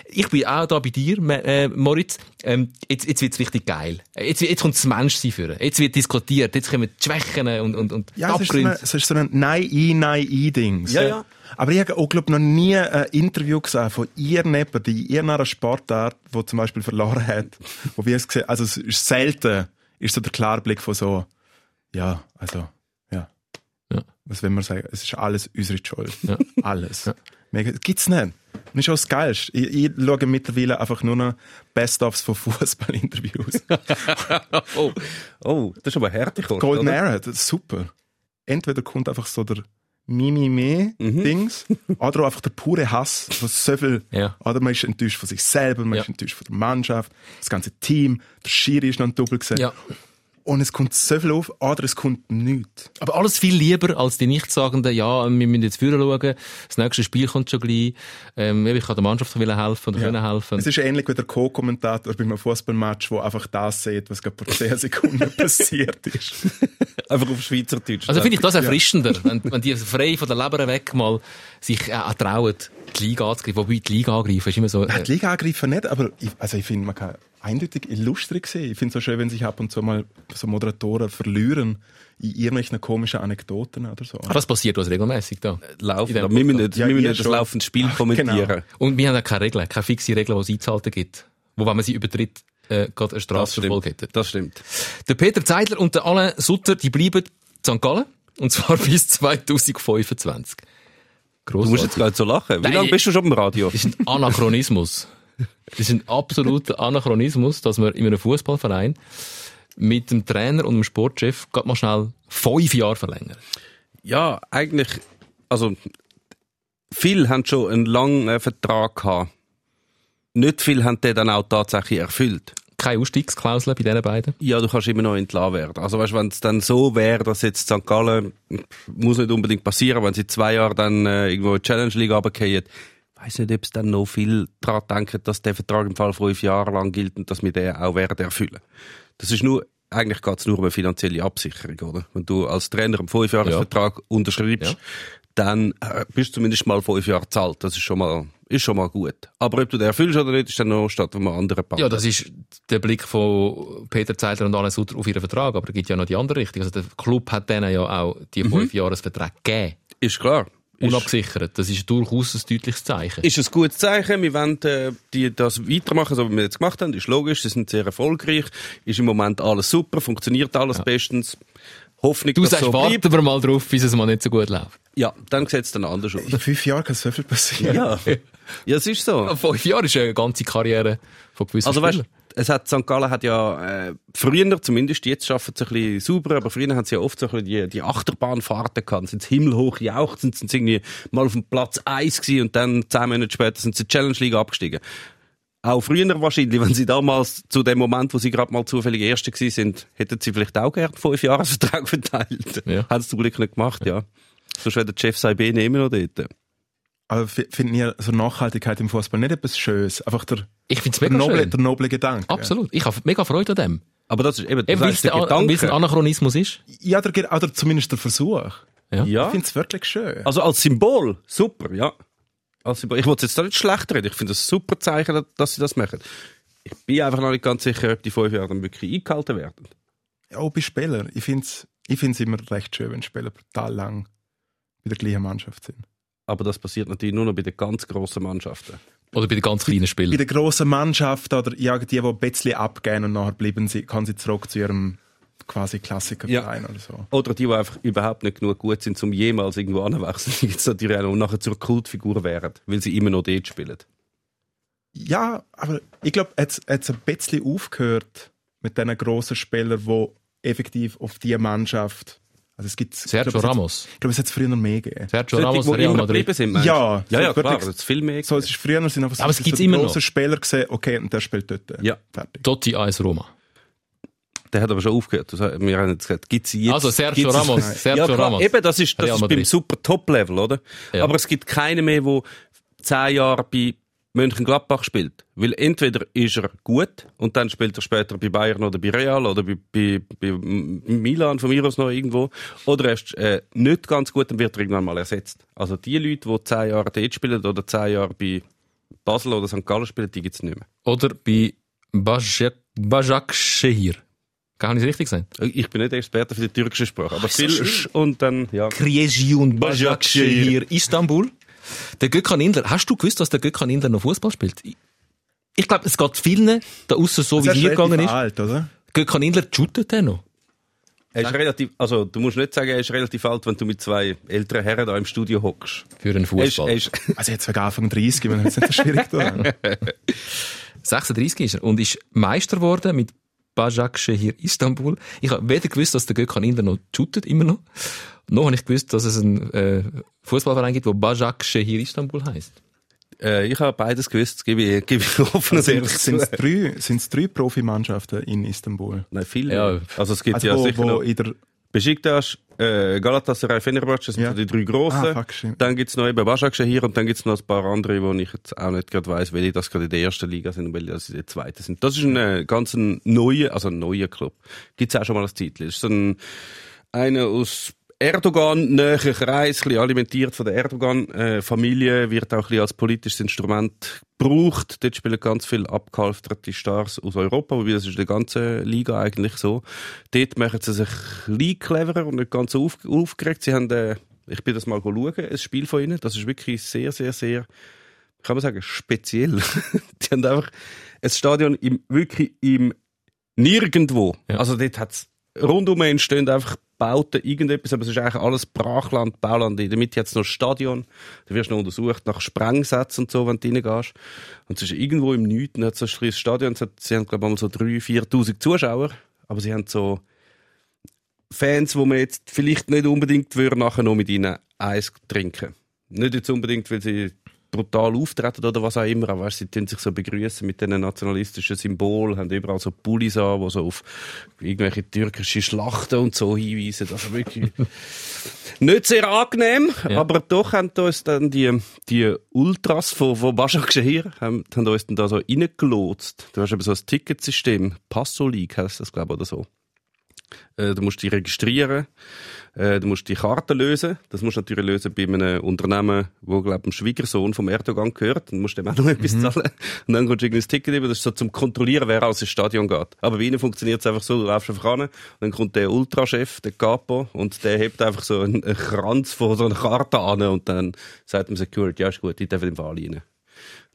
S3: Ich bin auch da bei dir, äh, Moritz. Ähm, jetzt, jetzt wird's richtig geil. Jetzt, jetzt kommt das Menschsein führen. Jetzt wird diskutiert, jetzt kommen die Schwächen und, und, und die
S4: Ja, es ist so,
S3: Abgründe.
S4: es ist so ein Nein-I, Nein-I-Ding.
S5: Ja, ja.
S4: Aber ich habe auch, glaub, noch nie ein Interview gesehen von irgendjemandem, in irgendeiner Sportart, wo zum Beispiel verloren hat, wo wir es gesehen also es ist selten, ist so der Klarblick von so, ja, also, ja.
S3: Ja.
S4: Was will man sagen? Es ist alles unsere Schuld.
S3: Ja.
S4: Alles.
S3: Ja.
S4: Mega, gibt's nicht. Das ist auch das Geilste. Ich, ich schaue mittlerweile einfach nur noch Best-ofs von Fußballinterviews.
S5: Oh, oh, das ist aber härte Kost,
S4: Golden
S5: oder?
S4: Era, das ist super. Entweder kommt einfach so der Mimime-Dings, oder auch einfach der pure Hass, von so viel,
S3: Ja.
S4: oder man ist enttäuscht von sich selber, man
S3: Ja.
S4: ist enttäuscht von der Mannschaft, das ganze Team, der Schiri ist noch ein Double gesehen.
S3: Ja.
S4: Und es kommt so viel auf, oder es kommt nichts.
S3: Aber alles viel lieber als die Nichtssagenden, ja, wir müssen jetzt führen schauen, das nächste Spiel kommt schon gleich, ähm, ich kann der Mannschaft helfen oder können helfen.
S4: Es ist ähnlich wie der Co-Kommentator bei einem Fußballmatch, wo einfach das sieht, was gerade vor 10 Sekunden passiert ist.
S5: Einfach auf Schweizerdeutsch.
S3: Also finde ich das erfrischender, wenn, wenn die frei von der Leber weg mal sich äh, auch trauen, die Liga anzugreifen. Wobei die Liga angreifen ist immer so...
S4: Nein,
S3: Äh,
S4: die Liga angreifen nicht, aber ich, also ich finde, man kann eindeutig illustrig sehen. Ich finde es so schön, wenn sich ab und zu mal so Moderatoren verlieren in irgendwelchen komischen Anekdoten oder so.
S3: das passiert uns regelmäßig da.
S5: laufen. Aber wir müssen nicht,
S4: Ja,
S5: wir müssen nicht das laufende Spiel
S4: Ach,
S5: kommentieren.
S4: genau.
S3: Und wir haben auch keine Regeln, keine fixe Regeln, die es einzuhalten gibt. Wo, wenn man sie übertritt, äh, gerade eine
S5: Das
S3: Strafverfolgung
S5: stimmt.
S3: hätte.
S5: Das stimmt.
S3: Der Peter Zeidler und der Alain Sutter, die bleiben in St. Gallen. Und zwar bis 2025.
S5: Du musst jetzt
S3: Grossartig.
S5: gar nicht so lachen. Wie
S3: Nein,
S5: lange bist du schon im Radio?
S3: Das ist ein Anachronismus. Das ist ein absoluter Anachronismus, dass man in einem Fußballverein mit dem Trainer und dem Sportchef gerade mal schnell fünf Jahre verlängern.
S5: Ja, eigentlich, also, viele haben schon einen langen äh, Vertrag gehabt. Nicht viele haben den dann auch tatsächlich erfüllt.
S3: keine Ausstiegsklausel bei diesen beiden.
S5: Ja, du kannst immer noch entlassen werden. Also weißt, wenn es dann so wäre, dass jetzt St. Gallen, muss nicht unbedingt passieren, wenn sie zwei Jahre dann äh, irgendwo in die Challenge League runterfallen, weiß nicht, ob es dann noch viel daran denken, dass der Vertrag im Fall fünf Jahre lang gilt und dass wir den auch werden erfüllen. Das ist nur, eigentlich geht es nur um eine finanzielle Absicherung, oder? Wenn du als Trainer einen Fünfjahresvertrag unterschreibst,
S3: Ja.
S5: dann äh, bist du zumindest mal fünf Jahre zahlt. Das ist schon mal, ist schon mal gut. Aber ob du den erfüllst oder nicht, ist dann noch statt einem anderen Part.
S3: Ja, das ist der Blick von Peter Zeidler und Alain Sutter auf ihren Vertrag, aber es gibt ja noch die andere Richtung. Also der Club hat denen ja auch die
S5: Mhm.
S3: fünf Jahresverträge gegeben.
S5: ist klar. Ist,
S3: Unabgesichert. Das ist durchaus ein deutliches Zeichen.
S5: ist ein gutes Zeichen. Wir wollen äh, die, das weitermachen, so wie wir jetzt gemacht haben. Ist logisch, sie sind sehr erfolgreich. Ist im Moment alles super, funktioniert alles bestens. Hoffnung,
S3: Du sagst,
S5: so
S3: warten
S5: bleibt.
S3: wir mal drauf, bis es mal nicht so gut läuft.
S5: Ja, dann sieht es dann anders aus.
S4: In fünf Jahren kann so viel passieren.
S5: ja. ja, es ist so.
S3: Fünf Jahre ist eine ganze Karriere von gewissen
S5: Also weißt. Es hat St. Gallen hat ja äh, früher, zumindest jetzt schaffen sie ein bisschen sauber, aber früher haben sie ja oft so ein bisschen die, die Achterbahnfahrten gehabt, sind sie himmelhoch jauchzend, sind sie irgendwie mal auf dem Platz 1 gewesen und dann zehn Monate später sind sie in die Challenge League abgestiegen. Auch früher wahrscheinlich, wenn sie damals zu dem Moment, wo sie gerade mal zufällig Erste gewesen sind, hätten sie vielleicht auch gerne fünf Jahresvertrag verteilt.
S3: Ja.
S5: Haben sie zum Glück nicht gemacht, ja. Sonst wäre der Chef Saibene immer noch dort.
S4: Aber finden ihr so Nachhaltigkeit im Fußball nicht etwas Schönes? Einfach der,
S3: Ich finde es
S4: der,
S3: mega
S4: noble,
S3: schön.
S4: der noble Gedanke.
S3: Absolut. Ich habe mega Freude an dem.
S5: Aber das ist eben, das
S3: Eben, weil es
S5: der
S3: es ein
S5: Gedanke.
S3: Anachronismus ist.
S4: Ja, der, oder zumindest der Versuch.
S3: Ja.
S5: Ja.
S4: Ich finde es wirklich schön.
S5: Also als Symbol, super, ja. Als Symbol. Ich wollte jetzt da nicht schlecht reden. Ich finde das ein super Zeichen, dass- dass sie das machen. Ich bin einfach noch nicht ganz sicher, ob die fünf Jahre dann wirklich eingehalten werden.
S4: Ja, auch bei Spielern. Ich finde es ich find's immer recht schön, wenn Spieler brutal lang bei der gleichen Mannschaft sind.
S5: Aber das passiert natürlich nur noch bei den ganz grossen Mannschaften.
S3: Oder bei den ganz kleinen
S4: Bei
S3: Spielern.
S4: der grossen Mannschaft oder ja, die, die ein bisschen abgehen und nachher bleiben sie, kann sie zurück zu ihrem quasi Klassikerverein oder so.
S5: Oder die, die einfach überhaupt nicht genug gut sind, um jemals irgendwo anzuwechseln, die jetzt natürlich auch noch nachher zur Kultfigur werden, weil sie immer noch dort spielen.
S4: Ja, aber ich glaube, jetzt hat es ein bisschen aufgehört mit diesen grossen Spielern, die effektiv auf die Mannschaft. Also es gibt,
S3: Sergio
S4: glaub, es hat-
S3: Ramos.
S4: Ich glaube, es hat es früher noch mehr gegeben.
S3: Sergio
S5: Solche,
S3: Ramos, Real
S5: immer
S3: Madrid.
S5: sind, meinst?
S4: Ja,
S5: ja, ja,
S4: so
S5: klar, ist viel mehr.
S4: So, es ist früher sind einfach so,
S3: Aber es
S4: so
S3: gibt's
S4: die
S3: immer noch.
S4: Spieler gesehen, okay, und der spielt dort.
S5: Ja.
S4: Fertig.
S3: Totti AS Roma.
S5: Der hat aber schon aufgehört. Wir haben jetzt gesagt, gibt's jetzt,
S3: Also Sergio
S5: gibt's es-
S3: Ramos, Sergio
S5: ja, klar,
S3: Ramos.
S5: Eben, das ist, das ist beim super Top-Level, oder?
S3: Ja.
S5: Aber es gibt keinen mehr, der zehn Jahre bei Mönchengladbach spielt. Weil entweder ist er gut und dann spielt er später bei Bayern oder bei Real oder bei, bei, bei Milan von mir aus noch irgendwo. Oder er ist äh, nicht ganz gut, dann wird er irgendwann mal ersetzt. Also die Leute, die zehn Jahre dort spielen oder zehn Jahre bei Basel oder St. Gallen spielen, die gibt's nicht mehr.
S3: Oder bei Bajak, Bajak Shehir. Kann ich es richtig sein?
S5: Ich bin nicht Experte für die türkische Sprache, aber
S3: so
S5: viel. Sch und dann, ja.
S3: Krejun
S5: Bajak Shehir.
S3: Istanbul. Der Gökhan Indler. Hast du gewusst, dass der Gökhan Indler noch Fußball spielt? Ich, ich glaube, es geht vielen da außen so,
S4: Das
S3: wie mir gegangen ist.
S4: alt, oder?
S3: Gökhan Indler shootet er noch.
S5: Er ist relativ, also du musst nicht sagen, er ist relativ alt, wenn du mit zwei älteren Herren da im Studio hockst.
S3: Für einen
S5: Er ist,
S3: Fußball.
S5: er ist,
S4: Also jetzt wegen Anfang 30, wenn es nicht so schwierig da.
S3: 36 ist er und ist Meister geworden mit Bajak Shehir Istanbul. Ich habe weder gewusst, dass der Gökhan Indler noch shootet, immer noch. Noch habe ich gewusst, dass es einen äh, Fußballverein gibt, der Bajak Shehir Istanbul heißt.
S5: äh, ich habe beides gewusst, das gebe ich, gebe ich offen und
S4: Sind es drei, sind's drei Profimannschaften in Istanbul?
S5: Nein, viel
S3: Ja.
S5: Also es gibt
S4: Also
S5: ja
S4: wo,
S5: sicher
S4: wo
S5: noch
S4: in der,
S5: Besiktas, äh, Galatasaray, Fenerbahce, das sind
S4: Ja.
S5: so die drei grossen.
S4: Ah,
S5: dann gibt's noch eben Başakşehir hier und dann gibt's noch ein paar andere, wo ich jetzt auch nicht gerade weiss, welche das gerade in der ersten Liga sind und welche das in der zweiten sind. Das ist ein äh, ganz neuer, also ein neuer Club. Gibt's auch schon mal als Titel. Das ist so ein, einer aus Erdogan näher Kreis, ein alimentiert von der Erdogan-Familie, wird auch ein als politisches Instrument gebraucht. Dort spielen ganz viele abgehalfterte Stars aus Europa, wobei das ist in der ganzen Liga eigentlich so. Dort machen sie sich ein cleverer und nicht ganz so auf, aufgeregt. Sie haben, äh, ich bin das mal schauen, ein Spiel von ihnen. Das ist wirklich sehr, sehr, sehr, kann man sagen, speziell. Die haben einfach ein Stadion im, wirklich im Nirgendwo.
S3: Ja.
S5: Also dort hat's rundum entstehen einfach Bauten, irgendetwas, aber es ist eigentlich alles Brachland, Bauland. In der Mitte hat's noch ein Stadion. Da wirst du noch untersucht nach Sprengsätzen und so, wenn du reingehst. Und es ist irgendwo im Nüten, hat so ein kleines Stadion. Es hat, sie haben, glaube ich, so 3.000, 4.000 Zuschauer. Aber sie haben so Fans, wo man jetzt vielleicht nicht unbedingt würde nachher noch mit ihnen Eis trinken. Nicht jetzt unbedingt, weil sie brutal auftreten oder was auch immer. Aber weißt, sie tun sich so begrüßen mit diesen nationalistischen Symbolen, haben überall so Pullis an, die so auf irgendwelche türkische Schlachten und so hinweisen. Also wirklich nicht sehr angenehm,
S3: Ja.
S5: aber doch haben uns dann die, die Ultras von, von Başak hier haben, haben uns dann da so reingelotst. Du hast eben so ein Ticketsystem, Passo League heisst das, glaube ich, oder so. Äh, du musst dich registrieren, äh, du musst die Karte lösen. Das musst du natürlich lösen bei einem Unternehmen, wo, glaube ich, dem Schwiegersohn vom Erdogan gehört. Dann musst du dem auch noch etwas zahlen. Und dann kommst du irgendwie das Ticket über. Das ist so zum Kontrollieren, wer alles ins Stadion geht. Aber bei ihnen funktioniert es einfach so, du läufst einfach ran, und dann kommt der Ultrachef, der Capo, und der hebt einfach so einen, einen Kranz von so einer Karte an und dann sagt dem Security, ja, ist gut, ich darf im Fall rein.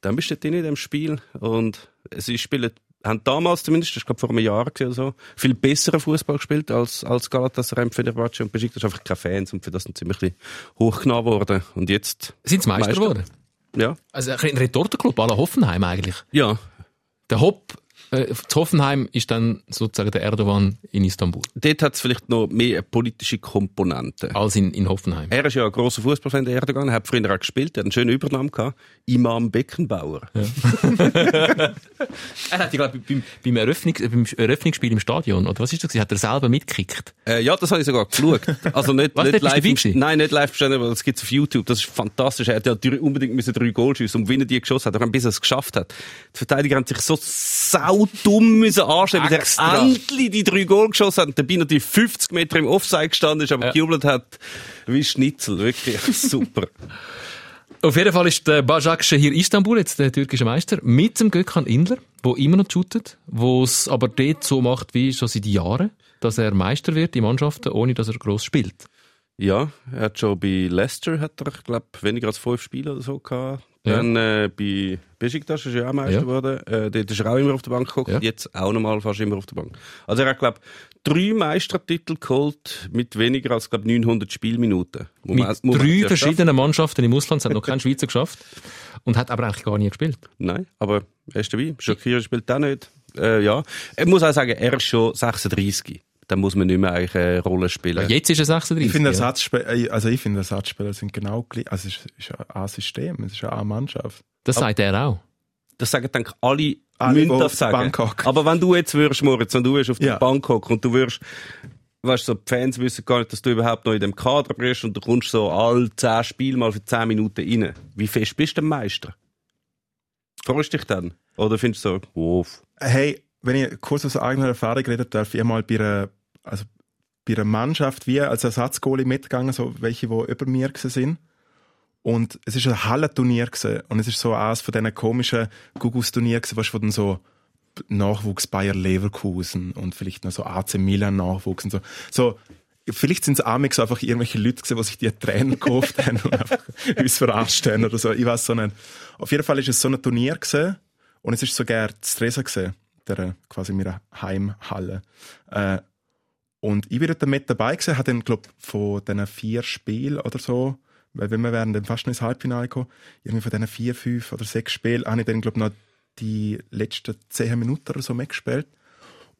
S5: Dann bist du drin in dem Spiel und sie spielen haben damals zumindest, das glaube vor einem Jahr oder so, viel besseren Fußball gespielt als, als Galatasaray, Fenerbahce und Besiktas. einfach keine Fans und für das sind sie ziemlich hochgenommen worden. Und jetzt,
S3: Sind sie Meister
S5: Meister.
S3: geworden?
S5: ja.
S3: Also ein Retortenclub à la Hoffenheim eigentlich.
S5: Ja.
S3: Der Hopp, äh, zu Hoffenheim ist dann sozusagen der Erdogan in Istanbul.
S5: Dort hat es vielleicht noch mehr politische Komponente.
S3: Als in, in Hoffenheim.
S5: Er ist ja ein grosser Fußballfan, der Erdogan. Er hat früher auch gespielt, er hat einen schönen Übernamen gehabt. Imam Beckenbauer.
S3: Er hat ja, glaube ich, beim, beim, Eröffnungs, beim Eröffnungsspiel im Stadion, oder was ist das? gewesen? Hat er selber mitgekickt?
S5: Äh, ja, das habe ich sogar geschaut. Also nicht,
S3: Was,
S5: nicht live. Im, nein, nicht live bestanden, aber das gibt's auf YouTube. Das ist fantastisch. Er hat ja drei, unbedingt müssen drei Goal schiessen. Und wenn er die geschossen hat, bis er es geschafft hat. Die Verteidiger haben sich so saudumm müssen anstellen,
S3: Extra.
S5: er endlich die drei Goal geschossen hat. Und dabei natürlich 50 Meter im Offside gestanden ist, aber
S3: Ja.
S5: gejubelt hat wie Schnitzel. Wirklich super.
S3: Auf jeden Fall ist der Bajakce hier Istanbul, jetzt der türkische Meister, mit dem Gökhan Indler, der immer noch shootet, wo es aber dort so macht wie schon seit Jahren, dass er Meister wird in Mannschaften, ohne dass er gross spielt.
S5: Ja, er hat schon bei Leicester, hat er, glaube weniger als fünf Spiele oder so gehabt.
S3: Ja.
S5: Dann äh, bei Besiktas ist er ja auch Meister
S3: Ja.
S5: geworden. Äh, dort ist er auch immer auf der Bank geguckt.
S3: Ja.
S5: Jetzt auch nochmal fast immer auf der Bank. Also er hat, glaube drei Meistertitel geholt mit weniger als, glaube 900 Spielminuten. Muss
S3: Mit
S5: man-
S3: drei verschiedenen Mannschaften im Ausland, es hat noch kein Schweizer geschafft und hat aber eigentlich gar nie gespielt.
S5: Nein, aber er ist dabei. Shakira spielt auch nicht. Äh, ja. Ich muss auch sagen, er ist schon 36. Dann muss man nicht mehr eigentlich eine Rolle spielen.
S3: Jetzt ist er 36.
S4: Ich finde. Ersatzspieler, also ich finde, Ersatzspieler sind genau gleich. Also es ist, ein System, es ist ja eine Mannschaft.
S3: Das sagt er auch.
S5: das sagen denke ich, alle,
S4: Alle,
S5: das
S4: auf
S5: sagen.
S4: Bank hocken.
S5: Aber wenn du jetzt würdest, Moritz, wenn du würdest auf
S4: Ja.
S5: Bank hocken und du würdest, weißt du, so, die Fans wissen gar nicht, dass du überhaupt noch in dem Kader bist und du kommst so alle zehn Spiele mal für zehn Minuten rein. Wie fest bist du denn Meister? Freust du dich dann? Oder findest du so, wow,
S4: Hey, wenn ich kurz aus eigener Erfahrung reden darf, ich einmal bei einer, also bei einer Mannschaft wie als Ersatzgoalie mitgegangen, so welche, die über mir sind. Und es ist ein Hallenturnier. Und es ist so eines von diesen komischen Gugus-Turnier gewesen, weißt so Nachwuchs Bayer Leverkusen und vielleicht noch so AC Milan Nachwuchs und so. So, vielleicht sind es amix einfach irgendwelche Leute gewesen, die sich die Trainer gekauft haben und einfach uns verarscht haben oder so. Ich weiß so nicht. Auf jeden Fall ist es so ein Turnier gewesen. Und es ist sogar das Tresa gewesen, äh, quasi meiner Heimhalle. Äh, und ich bin dort mit dabei gewesen, habe dann, glaub, von diesen vier Spielen oder so, weil wenn wir wären dann fast ins Halbfinale gekommen, irgendwie von diesen vier, fünf oder sechs Spielen, habe ich dann, glaub, noch die letzten zehn Minuten oder so mitgespielt.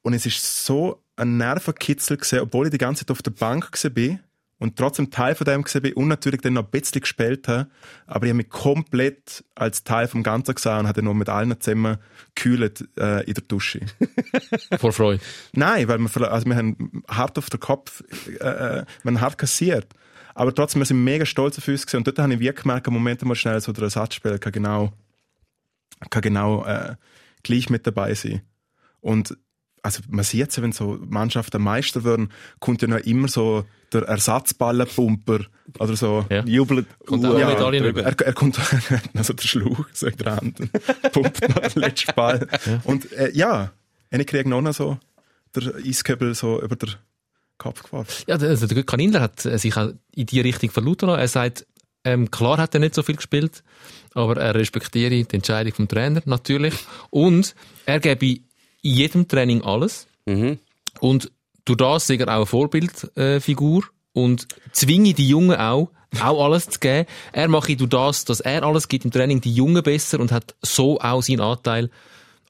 S4: Und es ist so ein Nervenkitzel gewesen, obwohl ich die ganze Zeit auf der Bank bin und trotzdem Teil von dem gewesen bin und natürlich dann noch ein bisschen gespielt habe. Aber ich habe mich komplett als Teil vom Ganzen gesehen und habe dann noch mit allen zusammen gekühlt äh, in der Dusche.
S3: Vor Freude.
S4: Nein, weil wir, also wir haben hart auf den Kopf, äh, äh, wir haben hart kassiert. Aber trotzdem, wir sind mega stolz auf uns gewesen. Und dort habe ich wirklich gemerkt, Moment mal schnell, so der Ersatzspieler kann genau, kann genau äh, gleich mit dabei sein. Und also man sieht es, wenn so Mannschaften Meister werden, kommt ja noch immer so der Ersatzballenpumper oder so.
S3: Ja.
S5: jubelt.
S3: Kommt auch
S4: Ja,
S3: Medaille
S5: drüber.
S3: rüber.
S4: Er, er kommt also der Schlauch so in der Hand und pumpt noch den letzten Ball. Und äh, ja, ich kriege noch so der Eiskübel so über den Kopf geworfen.
S3: Ja, der- also der Gökhan Indler hat äh, sich auch in die Richtung verlauten lassen. Er sagt, ähm, klar hat er nicht so viel gespielt, aber er respektiere die Entscheidung vom Trainer natürlich. Und er gebe in jedem Training alles.
S5: Mhm.
S3: Und durch das ist er auch eine Vorbildfigur äh, Figur und zwinge die Jungen auch, auch alles zu geben. Er mache durch das, dass er alles gibt im Training, die Jungen besser und hat so auch seinen Anteil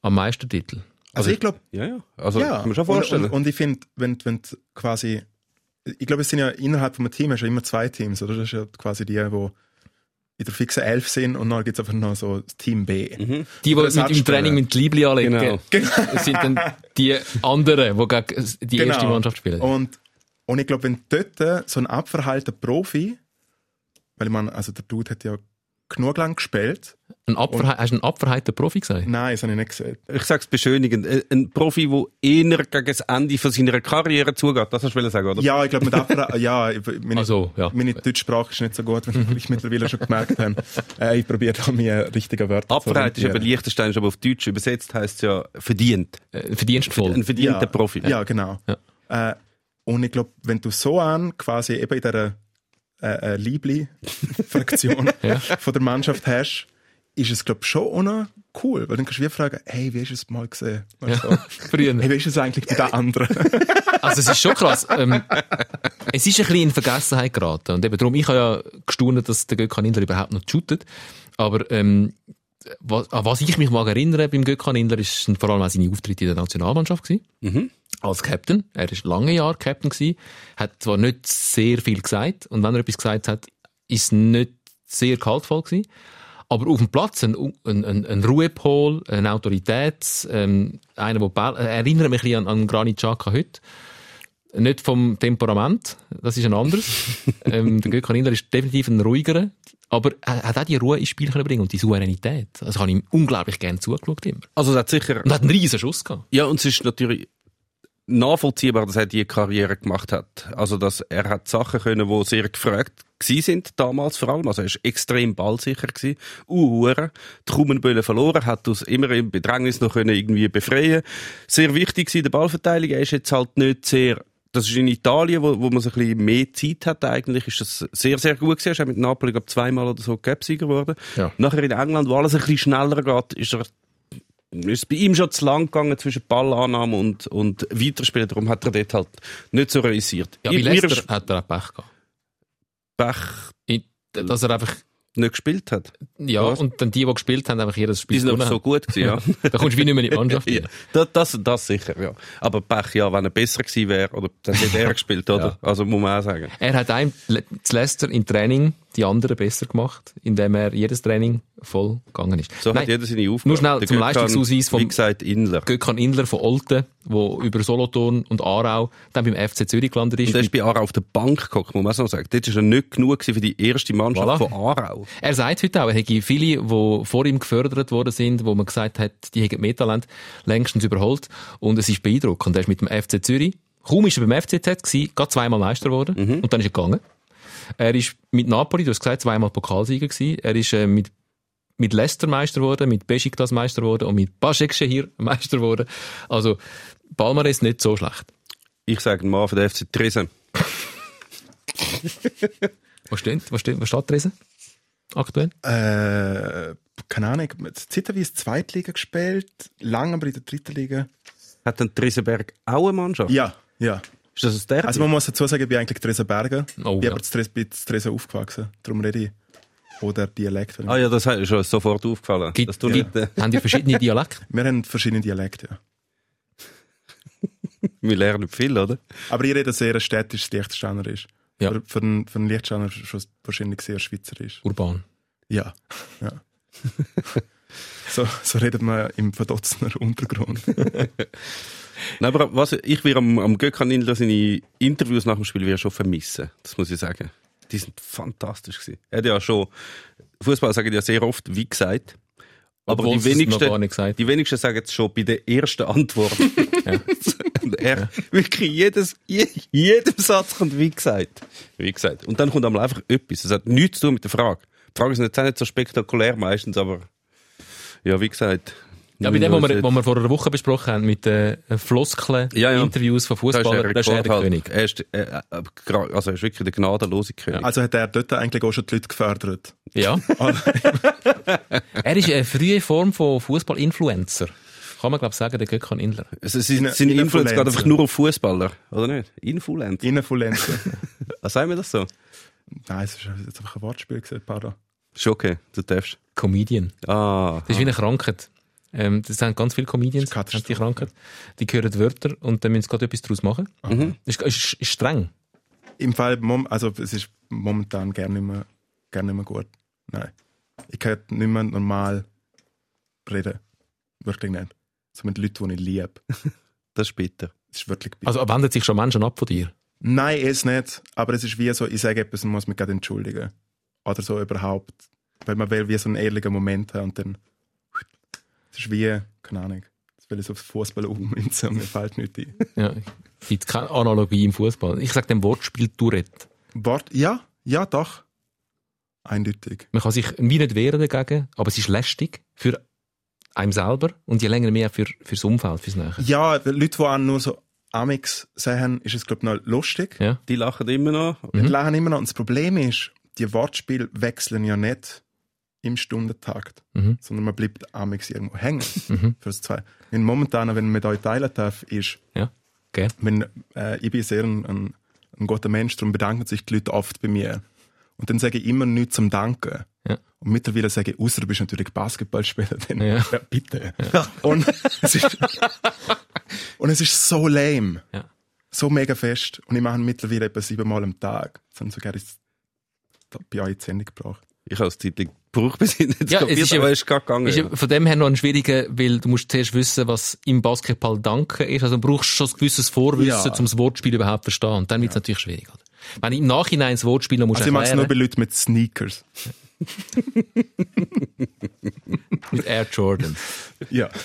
S3: am Meistertitel.
S4: Also, ich glaube,
S5: Ja, ja. Also,
S4: ja.
S5: kann man schon
S4: und,
S5: vorstellen.
S4: und, und ich finde, wenn, wenn du quasi, ich glaube, es sind ja innerhalb von einem Team hast du ja immer zwei Teams, oder? Das ist ja quasi die, wo in der fixen Elf sind und dann gibt es einfach noch so das Team B.
S3: Die, die
S4: Oder
S3: mit im. Training mit Liebli anlegen,
S5: Genau.
S3: das sind dann die anderen, die gegen die
S4: Genau.
S3: erste Mannschaft spielen.
S4: Und, und ich glaube, wenn dort so ein abverhaltener Profi, weil ich meine, also der Dude hat ja genug lang gespielt.
S3: Ein Abverhe hast du einen abverheiter Profi gesagt?
S4: Nein, das habe ich nicht gesagt.
S5: Ich sag's beschönigend. Ein- Profi, der eher gegen das Ende von seiner Karriere zugeht. Das hast du sagen, oder?
S4: Ja, ich glaube, mit abverhalten, ja, meine,
S3: Also, ja.
S4: meine Deutschsprache ist nicht so gut, wie ich mittlerweile schon gemerkt habe. Äh, ich probiere da mir richtige Wörter
S5: Abverheit ist aber. Liechtenstein, ist aber auf Deutsch übersetzt heisst ja verdient.
S3: Äh, verdienstvoll.
S5: Ein verdienter
S4: ja,
S5: Profi.
S4: Ja, genau. Äh, und ich glaube, wenn du so an quasi eben in dieser äh, äh, Liebli-Fraktion von der Mannschaft hast, ist es, glaube ich, schon auch noch cool. Weil dann kannst du wie fragen, hey, wie hast du es mal gesehen? Du, so.
S3: Früher.
S4: Hey, wie ist es eigentlich bei den anderen?
S3: Also es ist schon krass. Ähm, es ist ein bisschen in Vergessenheit geraten. Und eben darum, ich habe ja gestaunt, dass der Gökhan Inler überhaupt noch shootet. Aber ähm, was, an was ich mich mag erinnern beim Gökhan Inler, ist vor allem auch seine Auftritte in der Nationalmannschaft gewesen. Als Captain. Er ist lange Jahre Captain gewesen. Hat zwar nicht sehr viel gesagt. Und wenn er etwas gesagt hat, ist es nicht sehr kaltvoll gewesen. Aber auf dem Platz ein, ein, ein, ein Ruhepol, eine Autorität, ähm, einer, der Ball, äh, erinnert mich ein bisschen an, an Granit Xhaka heute. Nicht vom Temperament, das ist ein anderes. ähm, der Gökhan Inler ist definitiv ein ruhigerer, aber er hat auch die Ruhe ins Spiel können bringen und die Souveränität. Das habe ich ihm unglaublich gerne zugeschaut immer.
S5: Also es hat sicher...
S3: Und hat einen riesen Schuss gehabt.
S5: Ja, und es ist natürlich nachvollziehbar, dass er die Karriere gemacht hat. Also, dass er hat Sachen können, die sehr gefragt gewesen sind, damals vor allem. Also, er ist extrem ballsicher gewesen. Uhuere. Die Krummenbölle verloren, hat uns immer im Bedrängnis noch können irgendwie befreien. Sehr wichtig gewesen, der Ballverteidigung. Er ist jetzt halt nicht sehr das ist in Italien, wo, wo man so ein bisschen mehr Zeit hat eigentlich, ist das sehr, sehr gut gewesen. Er ist mit Napoli, glaube zweimal oder so Cup-Sieger geworden.
S3: Ja.
S5: Nachher in England, wo alles ein bisschen schneller geht, ist er ist bei ihm schon zu lang gegangen zwischen Ballannahme und, und Weiterspielen. Darum hat er dort halt nicht so realisiert.
S3: Ja, bei Leicester
S5: ist
S3: hat er auch Pech gehabt.
S5: Pech
S3: Ich- Dass er einfach,
S5: nicht gespielt hat.
S3: ja,
S5: Was?
S3: und dann die, die gespielt haben, einfach jedes Spiel
S5: Die sind so gut gewesen, ja.
S3: Da kommst du wie nicht mehr in die Mannschaft.
S5: ja. Das, das, das sicher, ja. Aber Pech, ja, wenn er besser gewesen wäre, oder dann hätte er gespielt, oder? Also muss man auch sagen.
S3: Er hat einem zu Leicester im Training die anderen besser gemacht, indem er jedes Training voll gegangen ist.
S5: So
S3: Nein,
S5: hat jeder seine Aufgabe.
S3: Nur schnell
S5: Der
S3: zum
S5: Gökhan,
S3: Leistungsausweis vom
S5: Wie gesagt, Inler.
S3: Gökhan Inler von Olten, der über Solothurn und Aarau dann beim FC Zürich gelandet ist.
S5: Und er ist bei Aarau auf der Bank geguckt, muss man auch sagen. Dort war er nicht genug für die erste Mannschaft
S3: Voilà.
S5: von Aarau.
S3: Er sagt heute auch, er hätte viele, die vor ihm gefördert worden sind, wo man gesagt hat, die hätten mehr Talent, längstens überholt. Und es ist beeindruckend. Er ist mit dem FC Zürich, kaum ist er beim FCZ gewesen, gerade zweimal Meister geworden. Und dann ist er gegangen. Er ist mit Napoli, du hast gesagt, zweimal Pokalsieger gewesen. Er ist äh, mit mit Leicester Meister geworden, mit Besiktas Meister geworden und mit Başakşehir Meister geworden. Also, Palmares nicht so schlecht.
S5: Ich sage mal für den FC Tresen.
S3: Was steht, was steht, was steht drin? Aktuell?
S4: äh, keine Ahnung, zeitweise Zweitliga gespielt, lange aber in der dritten Liga.
S5: Hat dann Tresenberg auch eine Mannschaft?
S4: Ja, ja.
S5: Ist das aus der?
S4: Also man muss dazu sagen, ich bin eigentlich Tresenberger.
S3: Oh,
S4: ich bin
S3: ja.
S4: aber zu Tres- bin Tresen aufgewachsen. Darum rede ich. Oder Dialekt.
S5: ah ja, das ist schon sofort aufgefallen.
S3: Gibt,
S5: dass du
S3: gibt,
S5: nicht, äh,
S3: haben die verschiedene Dialekte?
S4: Wir haben verschiedene Dialekte, ja.
S5: wir lernen viel, oder?
S4: Aber ich rede sehr städtisch, Liechtensteiner
S3: Ja.
S4: Für, für, einen, für einen Liechtensteiner schon wahrscheinlich sehr schweizerisch.
S3: Urban.
S4: Ja, ja. so, so redet man im Verdotzener Untergrund.
S5: Nein, aber was, ich will am, am Gökhan seine Interviews nach dem Spiel wieder schon vermissen. Das muss ich sagen. Die sind fantastisch gewesen. Er hat ja schon, Fußball sagen ja sehr oft, wie gesagt. Aber
S3: Obwohl
S5: die wenigsten,
S3: nicht
S5: die wenigsten sagen es schon bei der ersten Antwort. Und er, wirklich jedes, je, jedem Satz kommt wie gesagt. Wie gesagt. Und dann kommt einmal einfach etwas. Es hat nichts zu tun mit der Frage. Die Frage ist auch nicht so spektakulär meistens, aber, ja, wie gesagt.
S3: Ja, bei dem, was wir, was wir vor einer Woche besprochen haben, mit den äh, Floskeln,
S5: Ja, ja.
S3: Interviews von
S5: er
S3: Fußballern, das ist er der. König.
S5: Er ist, äh, äh, also er ist wirklich der gnadenlose König.
S4: Also hat er dort eigentlich auch schon die Leute gefördert.
S3: Ja. er ist eine frühe Form von Fußball-Influencer. Kann man, glaube ich, sagen, der Gökhan Inler.
S5: Also, sie,
S4: Inne-
S5: seine Influence geht
S4: Influencer.
S5: einfach nur auf Fußballer, oder nicht? Influencer.
S4: Innenfluencer.
S5: Was sagen wir das so?
S4: Nein, es ist jetzt einfach ein Wortspiel gewesen, pardon.
S5: Ist okay, du darfst.
S3: Comedian.
S5: Ah,
S3: Das ist wie eine Krankheit. Ähm, das haben ganz viele Comedians, die
S4: Katastrophe.
S3: Krankheit. Die hören Wörter und dann müssen sie gerade etwas daraus machen.
S5: Mhm.
S3: Ist, ist, ist streng.
S4: Im Fall, mom- also es ist momentan gerne nicht mehr, gerne nicht mehr gut. Nein. Ich kann nicht mehr normal reden. Wirklich nicht. So mit Leuten, die ich liebe.
S5: Das ist bitter.
S4: Das ist wirklich bitter.
S3: Also wendet sich schon Menschen ab von dir?
S4: Nein, es nicht. Aber es ist wie so, ich sage etwas und muss mich gerade entschuldigen. Oder so überhaupt. Weil man will wie so einen ehrlichen Moment haben und dann. Es ist wie, keine Ahnung. Das will ich so aufs Fußball ummünzen und mir fällt nichts ein.
S3: Ja. Gibt keine Analogie im Fußball. Ich sage dem Wortspiel Tourette.
S4: Wort, ja, ja, doch. Eindeutig.
S3: Man kann sich wie nicht wehren dagegen, aber es ist lästig für einem selber und je länger mehr für fürs Umfeld, fürs Nähe.
S4: Ja, die Leute, die auch nur so Amix sehen, ist es, glaube ich, noch lustig.
S3: Ja.
S5: Die lachen immer noch.
S4: Die lachen immer noch. Und das Problem ist, die Wortspiele wechseln ja nicht im Stundentakt,
S3: Mhm.
S4: sondern man bleibt Amix irgendwo hängen. Für das zwei. Wenn momentan, wenn man mit euch teilen darf, ist,
S3: Ja. Gell?
S4: wenn, äh, ich bin sehr ein, ein, ein guter Mensch, darum bedanken sich die Leute oft bei mir. Und dann sage ich immer nichts zum Danken.
S3: Ja.
S4: Und mittlerweile sage ich, außer du bist natürlich Basketballspieler, dann
S3: Ja.
S4: ja. bitte. Und, es ist, und es ist so lame.
S3: Ja.
S4: So mega fest. Und ich mache mittlerweile etwa siebenmal am Tag. Das haben sogar jetzt bei euch zu Ende gebracht.
S5: Ich habe es zeitlich gebraucht, bis ich nicht
S3: Ja,
S5: kapiert
S3: es ist
S5: aber
S3: ja-
S5: es ist gerade gegangen.
S3: Ist ja von dem her noch ein schwieriger, weil du musst zuerst wissen, was im Basketball Danken ist. Also du brauchst schon ein gewisses Vorwissen,
S4: Ja.
S3: um das Wortspiel überhaupt zu verstehen. Und dann wird es natürlich schwierig. Oder? Wenn ich im Nachhinein das Wortspiel musst
S4: Also ich mache es nur
S3: erklären,
S4: bei Leuten mit Sneakers.
S3: mit Air Jordan.
S4: Ja.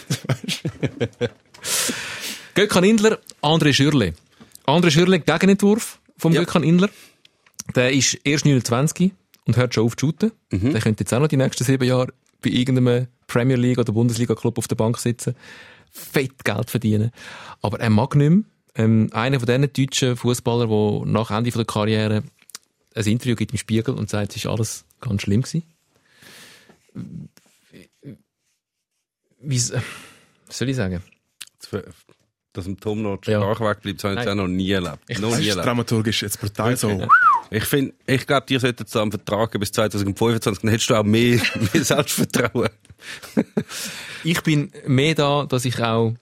S3: Gökhan Indler, André Schürle. André Schürle, Gegenentwurf vom
S5: Ja.
S3: Gökhan Indler. Der ist erst 29 und hört schon auf zu shooten.
S5: Mhm.
S3: Der könnte jetzt auch noch die nächsten sieben Jahre bei irgendeinem Premier League oder Bundesliga Club auf der Bank sitzen. Fett Geld verdienen. Aber er mag nicht mehr. Ähm, einer von diesen deutschen Fußballer, der nach Ende von der Karriere ein Interview gibt im Spiegel und sagt, es ist alles ganz schlimm gewesen. Wie, was soll ich sagen?
S5: Dass dem Tom noch die
S3: Ja.
S5: Sprache wegbleibt, das habe ich jetzt auch noch nie erlebt. noch
S4: Das
S5: nie
S4: ist
S5: erlebt.
S4: dramaturgisch jetzt brutal so.
S5: Ich finde, ich glaube, dir sollten so am Vertrag bis 2025, dann hättest du auch mehr, mehr Selbstvertrauen.
S3: Ich bin mehr da, dass ich auch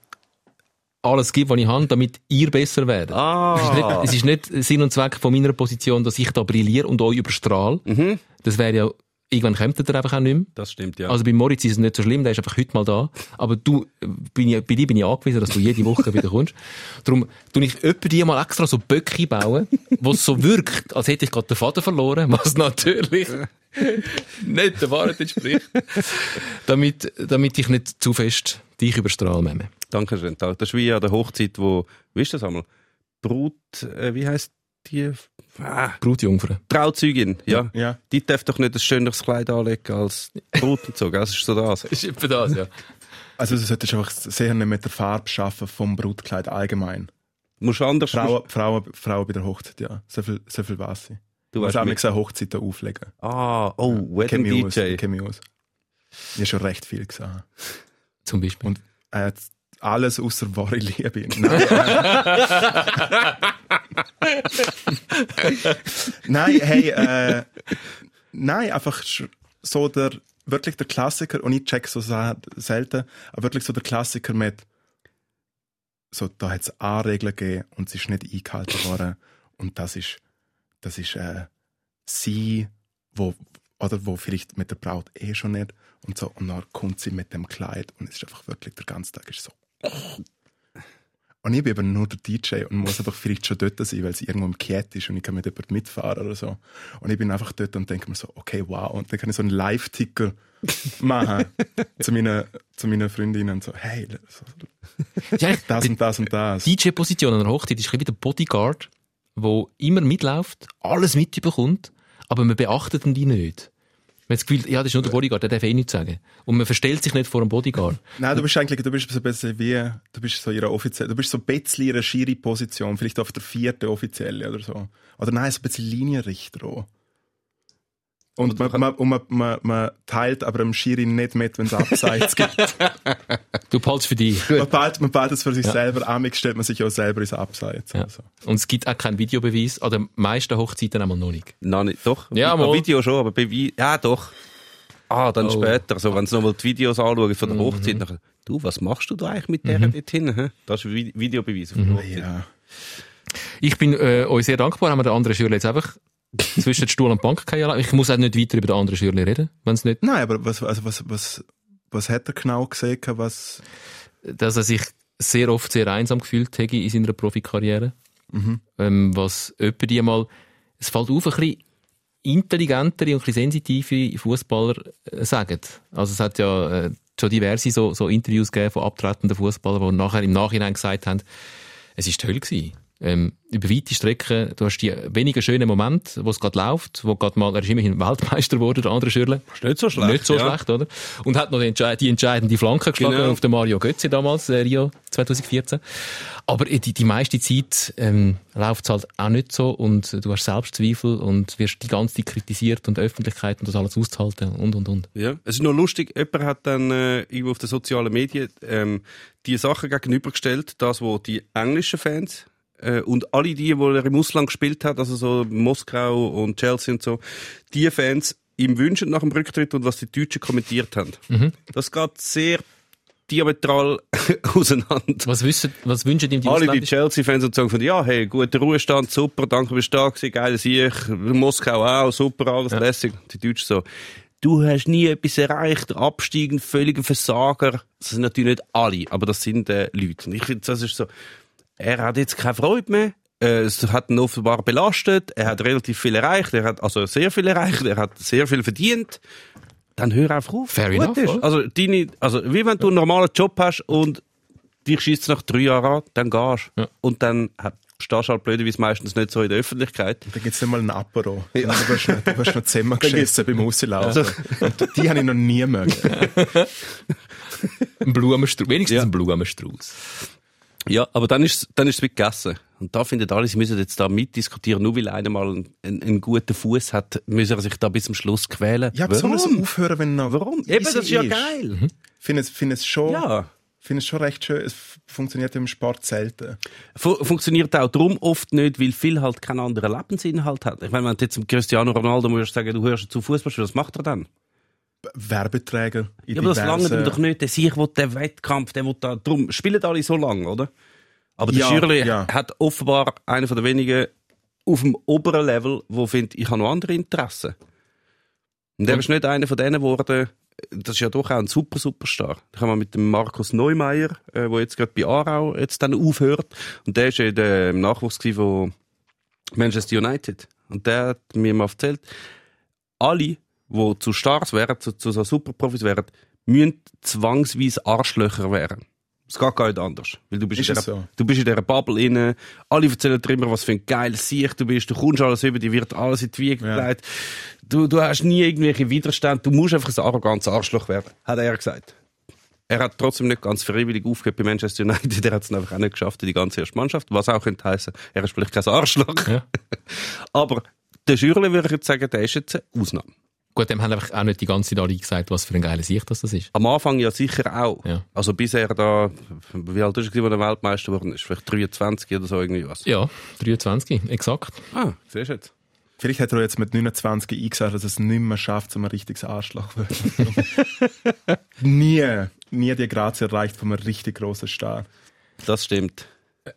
S3: alles gebe, was ich habe, damit ihr besser werdet.
S5: Ah.
S3: Es ist nicht Sinn und Zweck von meiner Position, dass ich da brilliere und euch überstrahle.
S5: Mhm.
S3: Das wäre ja, irgendwann kommt ihr einfach auch nicht mehr.
S5: Das stimmt, ja.
S3: Also bei Moritz ist es nicht so schlimm, der ist einfach heute mal da. Aber du, bin ich, bei dir bin ich angewiesen, dass du jede Woche wieder kommst. Darum tue ich öppe die mal extra so Böcke bauen, wo es so wirkt, als hätte ich gerade den Faden verloren, was natürlich nicht der Wahrheit entspricht. damit, damit ich nicht zu fest dich überstrahle, Meme.
S5: Danke schön. Das ist wie an der Hochzeit, wo, wie ist das einmal? Brut, äh, wie heißt die? Ah,
S3: Brutjungfer.
S5: Trauzeugin, ja.
S4: Ja.
S5: Die darf doch nicht ein schöneres Kleid anlegen als Brut und so, gell? Das ist so das.
S3: Ist etwa das, ja.
S4: Also du solltest einfach sehr nicht mit der Farbe schaffen vom Brutkleid allgemein.
S5: Musst anders,
S4: Frauen, Frauen, Frauen bei der Hochzeit, ja. So viel, so viel weiß ich.
S5: du
S4: musst auch
S5: mit,
S4: nicht eine Hochzeit da auflegen.
S5: Ah, oh, Wedding
S4: Kenn mich aus,
S5: DJ.
S4: kenn mich aus. Ich habe schon recht viel gesagt.
S3: Zum Beispiel.
S4: Und er hat alles außer wahre Liebe. Nein, äh, nein hey, äh, nein, einfach so der, wirklich der Klassiker, und ich check so selten, aber wirklich so der Klassiker mit, so, da hat es A-Regeln gegeben und sie ist nicht eingehalten worden. Und das ist, das ist, äh, sie, wo, oder wo vielleicht mit der Braut eh schon nicht und so, und dann kommt sie mit dem Kleid und es ist einfach wirklich, der ganze Tag ist so. Und ich bin aber nur der DJ und muss einfach vielleicht schon dort sein, weil sie irgendwo im Kiet ist und ich kann mit jemandem mitfahren oder so. Und ich bin einfach dort und denke mir so, okay, wow. Und dann kann ich so einen Live-Ticker machen zu meinen, zu meinen Freundinnen und so, hey, so,
S3: Ja, ich-
S4: das und das und das.
S3: DJ-Position an der Hochzeit ist ein bisschen wie der Bodyguard, der immer mitläuft, alles mitbekommt, aber man beachtet ihn die nicht. Man hat das Gefühl, ja, das ist nur der Bodyguard, der darf eh nichts sagen. Und man verstellt sich nicht vor dem Bodyguard.
S4: Nein, du bist eigentlich, du bist so ein bisschen wie, du bist so ihre offizielle, du bist so ein bisschen ihre Schiri-Position, vielleicht auf der vierten offizielle oder so. Oder nein, so ein bisschen Linienrichter auch. Und, man, man, und man, man, man teilt aber dem Schiri nicht mit, wenn es Abseits gibt.
S3: Du behaltst für dich.
S4: man behält, man behält es für sich selber, amig stellt man sich auch selber ins Abseits.
S3: Ja.
S4: oder so.
S3: Und es gibt auch keinen Videobeweis, an den meisten Hochzeiten einmal noch nicht.
S5: Nein, nicht, doch.
S3: Ja, mal.
S5: Video schon, aber bei Vi- ja, doch. Ah, dann
S3: Oh.
S5: später, so, wenn sie nochmal die Videos anschauen von der
S3: Mhm.
S5: Hochzeit, nachher, du, was machst du da eigentlich mit der dort hinten? hä? Das ist Vi- Videobeweis
S3: Mhm.
S5: auf der Hochzeit.
S4: Ja.
S3: Ich bin äh, euch sehr dankbar, haben wir den anderen Schüler jetzt einfach zwischen Stuhl und Bank fallen lassen. Ich muss auch nicht weiter über den anderen Schürli reden, wenn es nicht,
S4: Nein, aber was, also was, was, was hat er genau gesehen, was,
S3: dass er sich sehr oft sehr einsam gefühlt hätte in seiner Profikarriere. Ähm, was öppe die mal, es fällt auf, ein bisschen intelligentere und ein bisschen sensitive Fußballer äh, sagen. Also es hat ja äh, schon diverse so, so Interviews gegeben von abtretenden Fußballern, die nachher im Nachhinein gesagt haben, es ist toll gewesen. Ähm, über weite Strecken, du hast die wenigen schönen Momente, wo es gerade läuft, wo gerade mal, er ist immerhin Weltmeister geworden, der andere Schürle.
S5: Ist nicht so schlecht.
S3: Nicht so
S5: ja.
S3: schlecht, oder? Und hat noch die, die entscheidende Flanke geschlagen
S5: Genau.
S3: auf den Mario Götze damals, äh, Rio 2014. Aber äh, die, die meiste Zeit ähm, läuft es halt auch nicht so und du hast Selbstzweifel und wirst die ganze Zeit kritisiert und die Öffentlichkeit und das alles auszuhalten und, und, und.
S5: Ja, es ist noch lustig, jemand hat dann äh, irgendwo auf den sozialen Medien ähm, die Sachen gegenübergestellt, das, wo die englischen Fans äh, und alle die, wo er im Ausland gespielt hat, also so Moskau und Chelsea und so, die Fans ihm wünschen nach dem Rücktritt und was die Deutschen kommentiert haben. Das geht sehr diametral auseinander.
S3: Was, wissen, was wünschen ihm die
S5: Alle die? Chelsea-Fans und sagen von, ja, hey, guter Ruhestand, super, danke, bist du da gewesen, geil Sieg, Moskau auch, super, alles lässig. Die Deutschen so, du hast nie etwas erreicht, Abstieg, ein völliger Versager. Das sind natürlich nicht alle, aber das sind äh, Leute. Und ich finde, das ist so, er hat jetzt keine Freude mehr. Äh, Es hat ihn offenbar belastet. Er hat relativ viel erreicht. Er hat also sehr viel erreicht. Er hat sehr viel verdient. Dann hör einfach auf.
S3: Fair
S5: Gut
S3: enough,
S5: ist.
S3: oder?
S5: Also, deine, also, wie wenn du einen normalen Job hast und dich schießt nach drei Jahren an, dann gehst du.
S3: Ja.
S5: Und dann hat- stehst du halt blöderweise meistens nicht so in der Öffentlichkeit.
S4: da gibt's nicht mal ein Apero. Du wirst noch, du wirst noch zusammen geschissen beim Rauslaufen.
S5: Also-
S4: Und die habe ich noch nie mögen.
S3: Ein Blumenstrauß. Wenigstens
S5: Ja.
S3: ein Blumenstrauß.
S5: Ja, aber dann ist dann ist es gegessen. Und da finden alle, sie müssen jetzt da mitdiskutieren. Nur weil einer mal einen, einen, guten Fuß hat, müssen er sich da bis zum Schluss quälen.
S4: Ja, aber soll
S5: Warum?
S4: es aufhören, wenn noch
S5: Warum? Eben, das ist ja geil.
S4: Ich finde es, finde es schon,
S5: Ja.
S4: finde es schon recht schön. Es funktioniert im Sport selten.
S5: Fu funktioniert auch darum oft nicht, weil viel halt keinen anderen Lebensinhalt hat. Ich meine, wenn du jetzt dem Cristiano Ronaldo musst sagen, du hörst zu Fußball spielen, was macht er dann?
S4: Werbeträger in
S5: Ja, aber das lange ihm doch nicht. Der sich will den Wettkampf, der will da, drum spielen alle so lange, oder? Aber der
S4: Ja,
S5: Schürli
S4: ja.
S5: hat offenbar einer von der wenigen auf dem oberen Level, wo findet, ich habe noch andere Interessen. Und der ist nicht einer von denen geworden, das ist ja doch auch ein super Superstar. Da haben wir mit dem Markus Neumeier, äh, wo jetzt gerade bei Aarau jetzt dann aufhört. Und der ist ja der im Nachwuchs von Manchester United. Und der hat mir mal erzählt, alle, die zu Stars wären, zu, zu so Superprofis wären, müssen zwangsweise Arschlöcher werden. Es geht gar nicht anders. Weil du bist,
S4: Ist
S5: in
S4: es
S5: dieser,
S4: so?
S5: du bist in dieser Bubble inne. Alle erzählen dir immer, was für ein geiles Sicht du bist. Du kommst alles über, dir wird alles in die Wiege
S4: Ja.
S5: gelegt. Du, du hast nie irgendwelche Widerstände. Du musst einfach ein arrogantes Arschloch werden, hat er gesagt. Er hat trotzdem nicht ganz freiwillig aufgehört bei Manchester United. Er hat es einfach auch nicht geschafft in die ganze erste Mannschaft. Was auch könnte heißen, er ist vielleicht kein Arschloch.
S3: Ja.
S5: Aber der Schürle würde ich jetzt sagen, der ist jetzt eine Ausnahme.
S3: Gut, dem haben einfach auch nicht die ganze Zeit alle gesagt, was für ein geiler Sicht das das ist.
S5: Am Anfang ja sicher auch.
S3: Ja.
S5: Also bis er da, wie alt ist er, als er Weltmeister geworden ist? Vielleicht 23 oder so irgendwie was.
S3: Ja, 23, exakt.
S5: Ah, siehst du jetzt.
S4: Vielleicht hat er jetzt mit 29 eingesagt, dass er es nicht mehr schafft, um ein richtiges Arschloch zu werden. nie, nie die Grazie erreicht von einem richtig grossen Star.
S5: Das stimmt.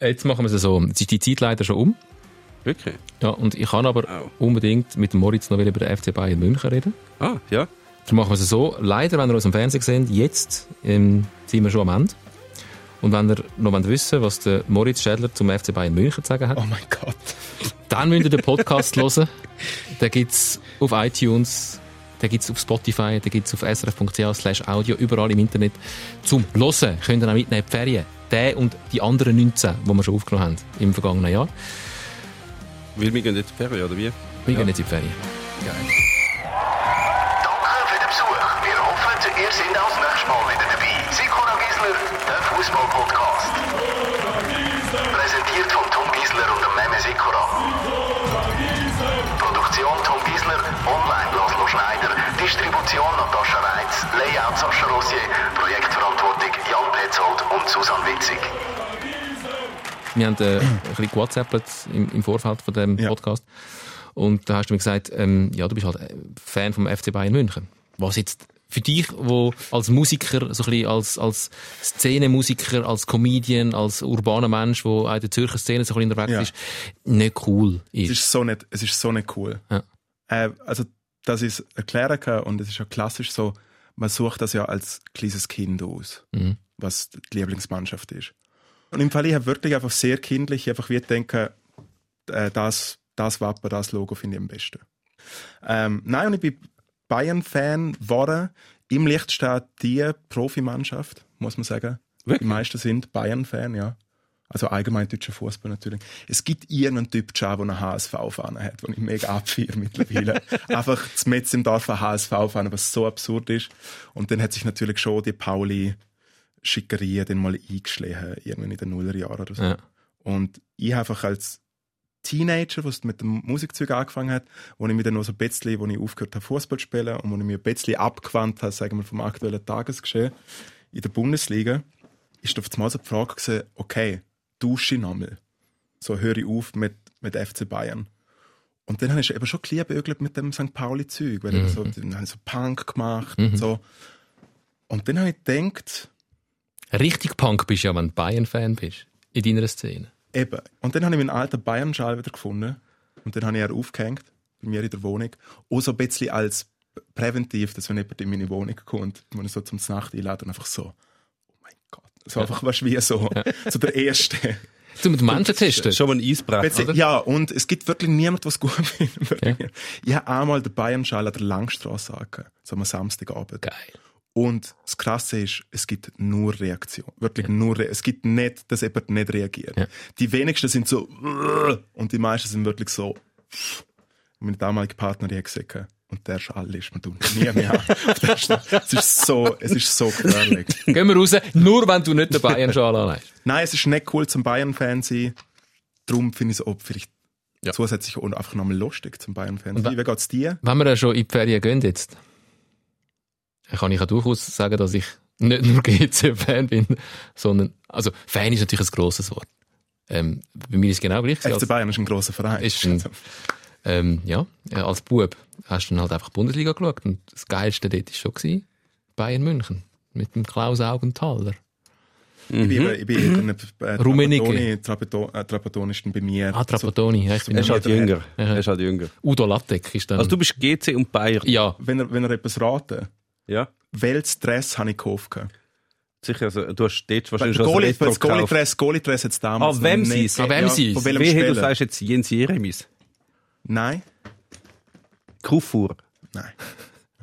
S3: Jetzt machen wir es so. Jetzt ist die Zeit leider schon um.
S5: Wirklich?
S3: Ja, und ich kann aber
S5: Au.
S3: unbedingt mit dem Moritz noch wieder über den FC Bayern München reden.
S5: Ah, ja.
S3: Darum machen wir es so. Leider, wenn ihr uns am Fernsehen seht, jetzt ähm, sind wir schon am Ende. Und wenn ihr noch wollt wissen was der Moritz Schädler zum FC Bayern München zu sagen hat,
S4: Oh mein Gott.
S3: dann müsst ihr den Podcast hören. Den gibt's auf iTunes, den gibt's auf Spotify, den gibt's auf srf.ch slash audio, überall im Internet. Zum Hören könnt ihr auch mitnehmen in die Ferien. Den und die anderen 19, die wir schon aufgenommen haben im vergangenen Jahr.
S5: Weil wir gehen jetzt in die Ferien, oder wie?
S3: Wir gehen jetzt in die Ferien.
S1: Danke für den Besuch. Wir hoffen, ihr seid auch das nächste Mal wieder dabei. Sikora Gisler, der Fußball-Podcast. Präsentiert von Tom Gisler und dem Meme Sikora. Produktion Tom Gisler, online Laszlo Schneider, Distribution Natascha Reitz, Layout Sascha Rossier, Projektverantwortung Jan Petzold und Susanne Witzig.
S3: Wir haben äh, ein bisschen gewhatsappt im, im Vorfeld von dem
S4: Ja.
S3: Podcast. Und da hast du mir gesagt, ähm, ja, du bist halt äh, Fan vom FC Bayern München. Was jetzt Für dich, wo als Musiker, so ein bisschen als, als Szenemusiker, als Comedian, als urbaner Mensch, wo auch in der Zürcher Szene so ein bisschen unterwegs
S4: Ja.
S3: ist, nicht cool
S4: Es
S3: ist.
S4: ist so nicht, es ist so nicht cool.
S3: Ja.
S4: Äh, also, ich es erklären kann, und es ist ja klassisch so, man sucht das ja als kleines Kind aus,
S3: Mhm.
S4: was die Lieblingsmannschaft ist. Und im Fall, ich habe wirklich einfach sehr kindlich einfach wie denken, äh, das, das Wappen, das Logo finde ich am besten. Ähm, nein, und ich bin Bayern-Fan geworden. Im Licht steht die Profimannschaft, muss man sagen. Die meisten sind Bayern-Fan, ja. Also allgemein deutscher Fußball natürlich. Es gibt irgendeinen Typ, der einen HSV-Fan hat, den ich mega abfeiere mittlerweile. Einfach das Metz im Dorf ein HSV-Fan, was so absurd ist. Und dann hat sich natürlich schon die Pauli Schickerie dann mal eingeschlichen, irgendwann in den Nullerjahren oder so.
S3: Ja.
S4: Und ich habe einfach als Teenager, was mit dem Musikzeug angefangen hat, wo ich mich dann noch so ein bisschen, wo ich aufgehört habe Fußball zu spielen und wo ich mich ein bisschen abgewandt habe, sagen wir, vom aktuellen Tagesgeschehen in der Bundesliga, ist auf einmal so die Frage gewesen, okay, dusche ich nochmal. So höre ich auf mit, mit FC Bayern. Und dann habe ich eben schon geliebäugelt mit dem St. Pauli-Zeug, weil ich so, dann habe ich so Punk gemacht und so. Und dann habe ich gedacht,
S3: Richtig Punk bist du ja, wenn du Bayern-Fan bist. In deiner Szene.
S4: Eben. Und dann habe ich meinen alten Bayern-Schal wieder gefunden. Und dann habe ich ihn aufgehängt, bei mir in der Wohnung. Auch so ein bisschen als präventiv, dass wenn jemand in meine Wohnung kommt, wenn ich so zum Nacht einlade und einfach so, oh mein Gott. So einfach, weißt du, wie so, so der Erste.
S3: Du mit Menschen testen.
S5: Schon mal ein Eisbrecher.
S4: Plötzlich- Ja, und es gibt wirklich niemand, was gut findet. Ich habe einmal den Bayern-Schal an der Langstrasse angehabt, so am Samstagabend.
S3: Geil.
S4: Und das Krasse ist, es gibt nur Reaktion. Wirklich nur Re Es gibt nicht, dass jemand nicht reagiert.
S3: Ja.
S4: Die wenigsten sind so und die meisten sind wirklich so. Meine damalige Partnerin hat gesagt, und der Schall ist man tun nie mehr es ist so, es ist so gefährlich.
S3: Gehen wir raus, nur wenn du nicht den Bayern-Schal anlegst.
S4: Nein, es ist nicht cool zum Bayern-Fan sein. Darum finde ich es auch vielleicht
S3: Ja.
S4: zusätzlich auch einfach nochmal lustig zum Bayern-Fan sein. Wie geht's dir?
S3: Wenn wir ja schon in die Ferien gehen jetzt, kann ich ja durchaus sagen, dass ich nicht nur GC-Fan bin, sondern, also Fan ist natürlich ein grosses Wort. Ähm, bei mir ist es genau gleich.
S4: FC Bayern ist ein grosser Verein.
S3: Ist ein- ähm, ja, äh, als Bub hast du dann halt einfach die Bundesliga geschaut und das Geilste dort war schon gewesen, Bayern München. Mit dem Klaus Augenthaler.
S4: Ich bin, ich bin äh,
S3: Rummenigge.
S4: Trapattoni, Trapattoni, äh, ist dann bei mir.
S3: Ah, Trapattoni. Ja, ich bin
S5: Er ist halt
S4: Ja.
S5: jünger. Er ist halt jünger.
S3: Udo Lattek ist dann...
S5: Also du bist GC und Bayern.
S3: ja,
S4: wenn er, wenn er etwas raten,
S5: Ja.
S4: welches Dress habe ich gekauft?
S5: Sicher, also, du hast dort wahrscheinlich schon
S4: Goalie-
S5: das Retro
S4: das Goalie
S5: gekauft.
S4: Dress, jetzt damals.
S5: Ah, wem sie es?
S3: Ah, wem sie es?
S4: Welchem
S5: Wehe, du sagst jetzt Jens Jeremis.
S4: Nein,
S5: Kufur.
S4: nein.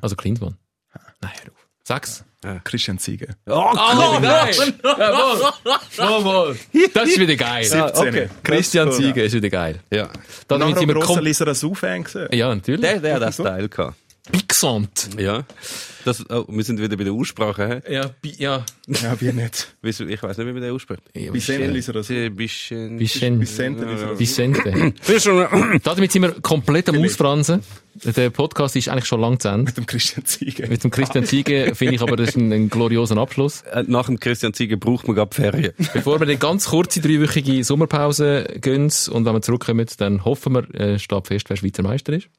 S3: also Klinsmann. Nein, hör auf. Sag's.
S4: Christian Ziege.
S5: Oh,
S3: Oh, nein! Jawohl! Jawohl! Das ist wieder geil.
S4: 17.
S5: okay.
S3: Christian
S4: Das ist
S3: wieder geil.
S5: Ja.
S4: Nachher
S3: sind wir kom-
S4: Lisa Rassou-Fan.
S3: Ja, natürlich.
S5: Der, der hat das Teil gehabt.
S3: Pixant.
S5: Ja. Das, oh, wir sind wieder bei der Aussprache. Hä?
S3: Ja, bi- ja.
S4: Ja, wie nicht.
S5: Wieso- Ich weiß nicht, wie man den ausspricht. Ein bisschen.
S3: Vicente.
S4: Vicente Lisa Rassou.
S3: Vicente. Damit sind wir komplett am Ausfransen. Der Podcast ist eigentlich schon lang zu Ende.
S4: Mit dem Christian Ziege.
S3: Mit dem Christian Ziege finde ich aber, das ist ein, ein glorioser Abschluss.
S5: Äh, Nach dem Christian Ziege braucht man gerade Ferien.
S3: Bevor wir die ganz kurze dreiwöchige Sommerpause gehen und wenn wir zurückkommen, dann hoffen wir, äh, steht fest, wer Schweizer Meister ist.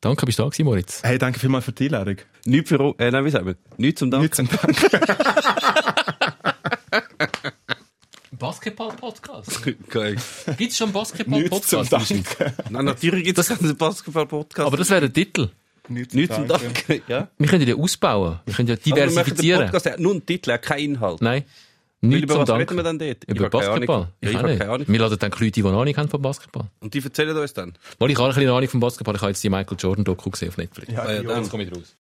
S3: Danke, bist du da gewesen, Moritz.
S4: Hey, danke vielmals für die Einladung.
S5: Nichts für, äh, nein, wie sagen wir? Nichts zum Dank.
S4: Nicht zum Dank.
S3: Basketball-Podcast.
S5: Geil.
S3: Gibt es schon einen
S4: Nichts zum
S3: Basketball-Podcast?
S4: Dank.
S5: Nein, natürlich gibt es einen Basketball-Podcast.
S3: Aber das wäre der Titel.
S4: Nichts
S5: Nichts zum Dank. Ja.
S3: Wir können den ausbauen. Wir können ja
S5: Aber wir machen den
S3: diversifizieren.
S5: Podcast, nur einen Titel, keinen Inhalt.
S3: Nein. Nichts
S5: über was
S3: Dank.
S5: reden wir dann dort? Ich
S3: Über
S5: Ahnung.
S3: Basketball.
S5: Ja, ich
S3: auch
S5: habe
S3: nicht.
S5: keine Ahnung.
S3: Wir laden dann Leute, die noch Ahnung haben von Basketball.
S5: Und die erzählen uns dann.
S3: Weil ich habe ein bisschen Ahnung von Basketball. Ich habe jetzt die Michael Jordan Doku gesehen auf Netflix.
S4: Ja,
S5: Ah, ja,
S4: ja.
S5: dann.
S3: Jetzt komme ich raus.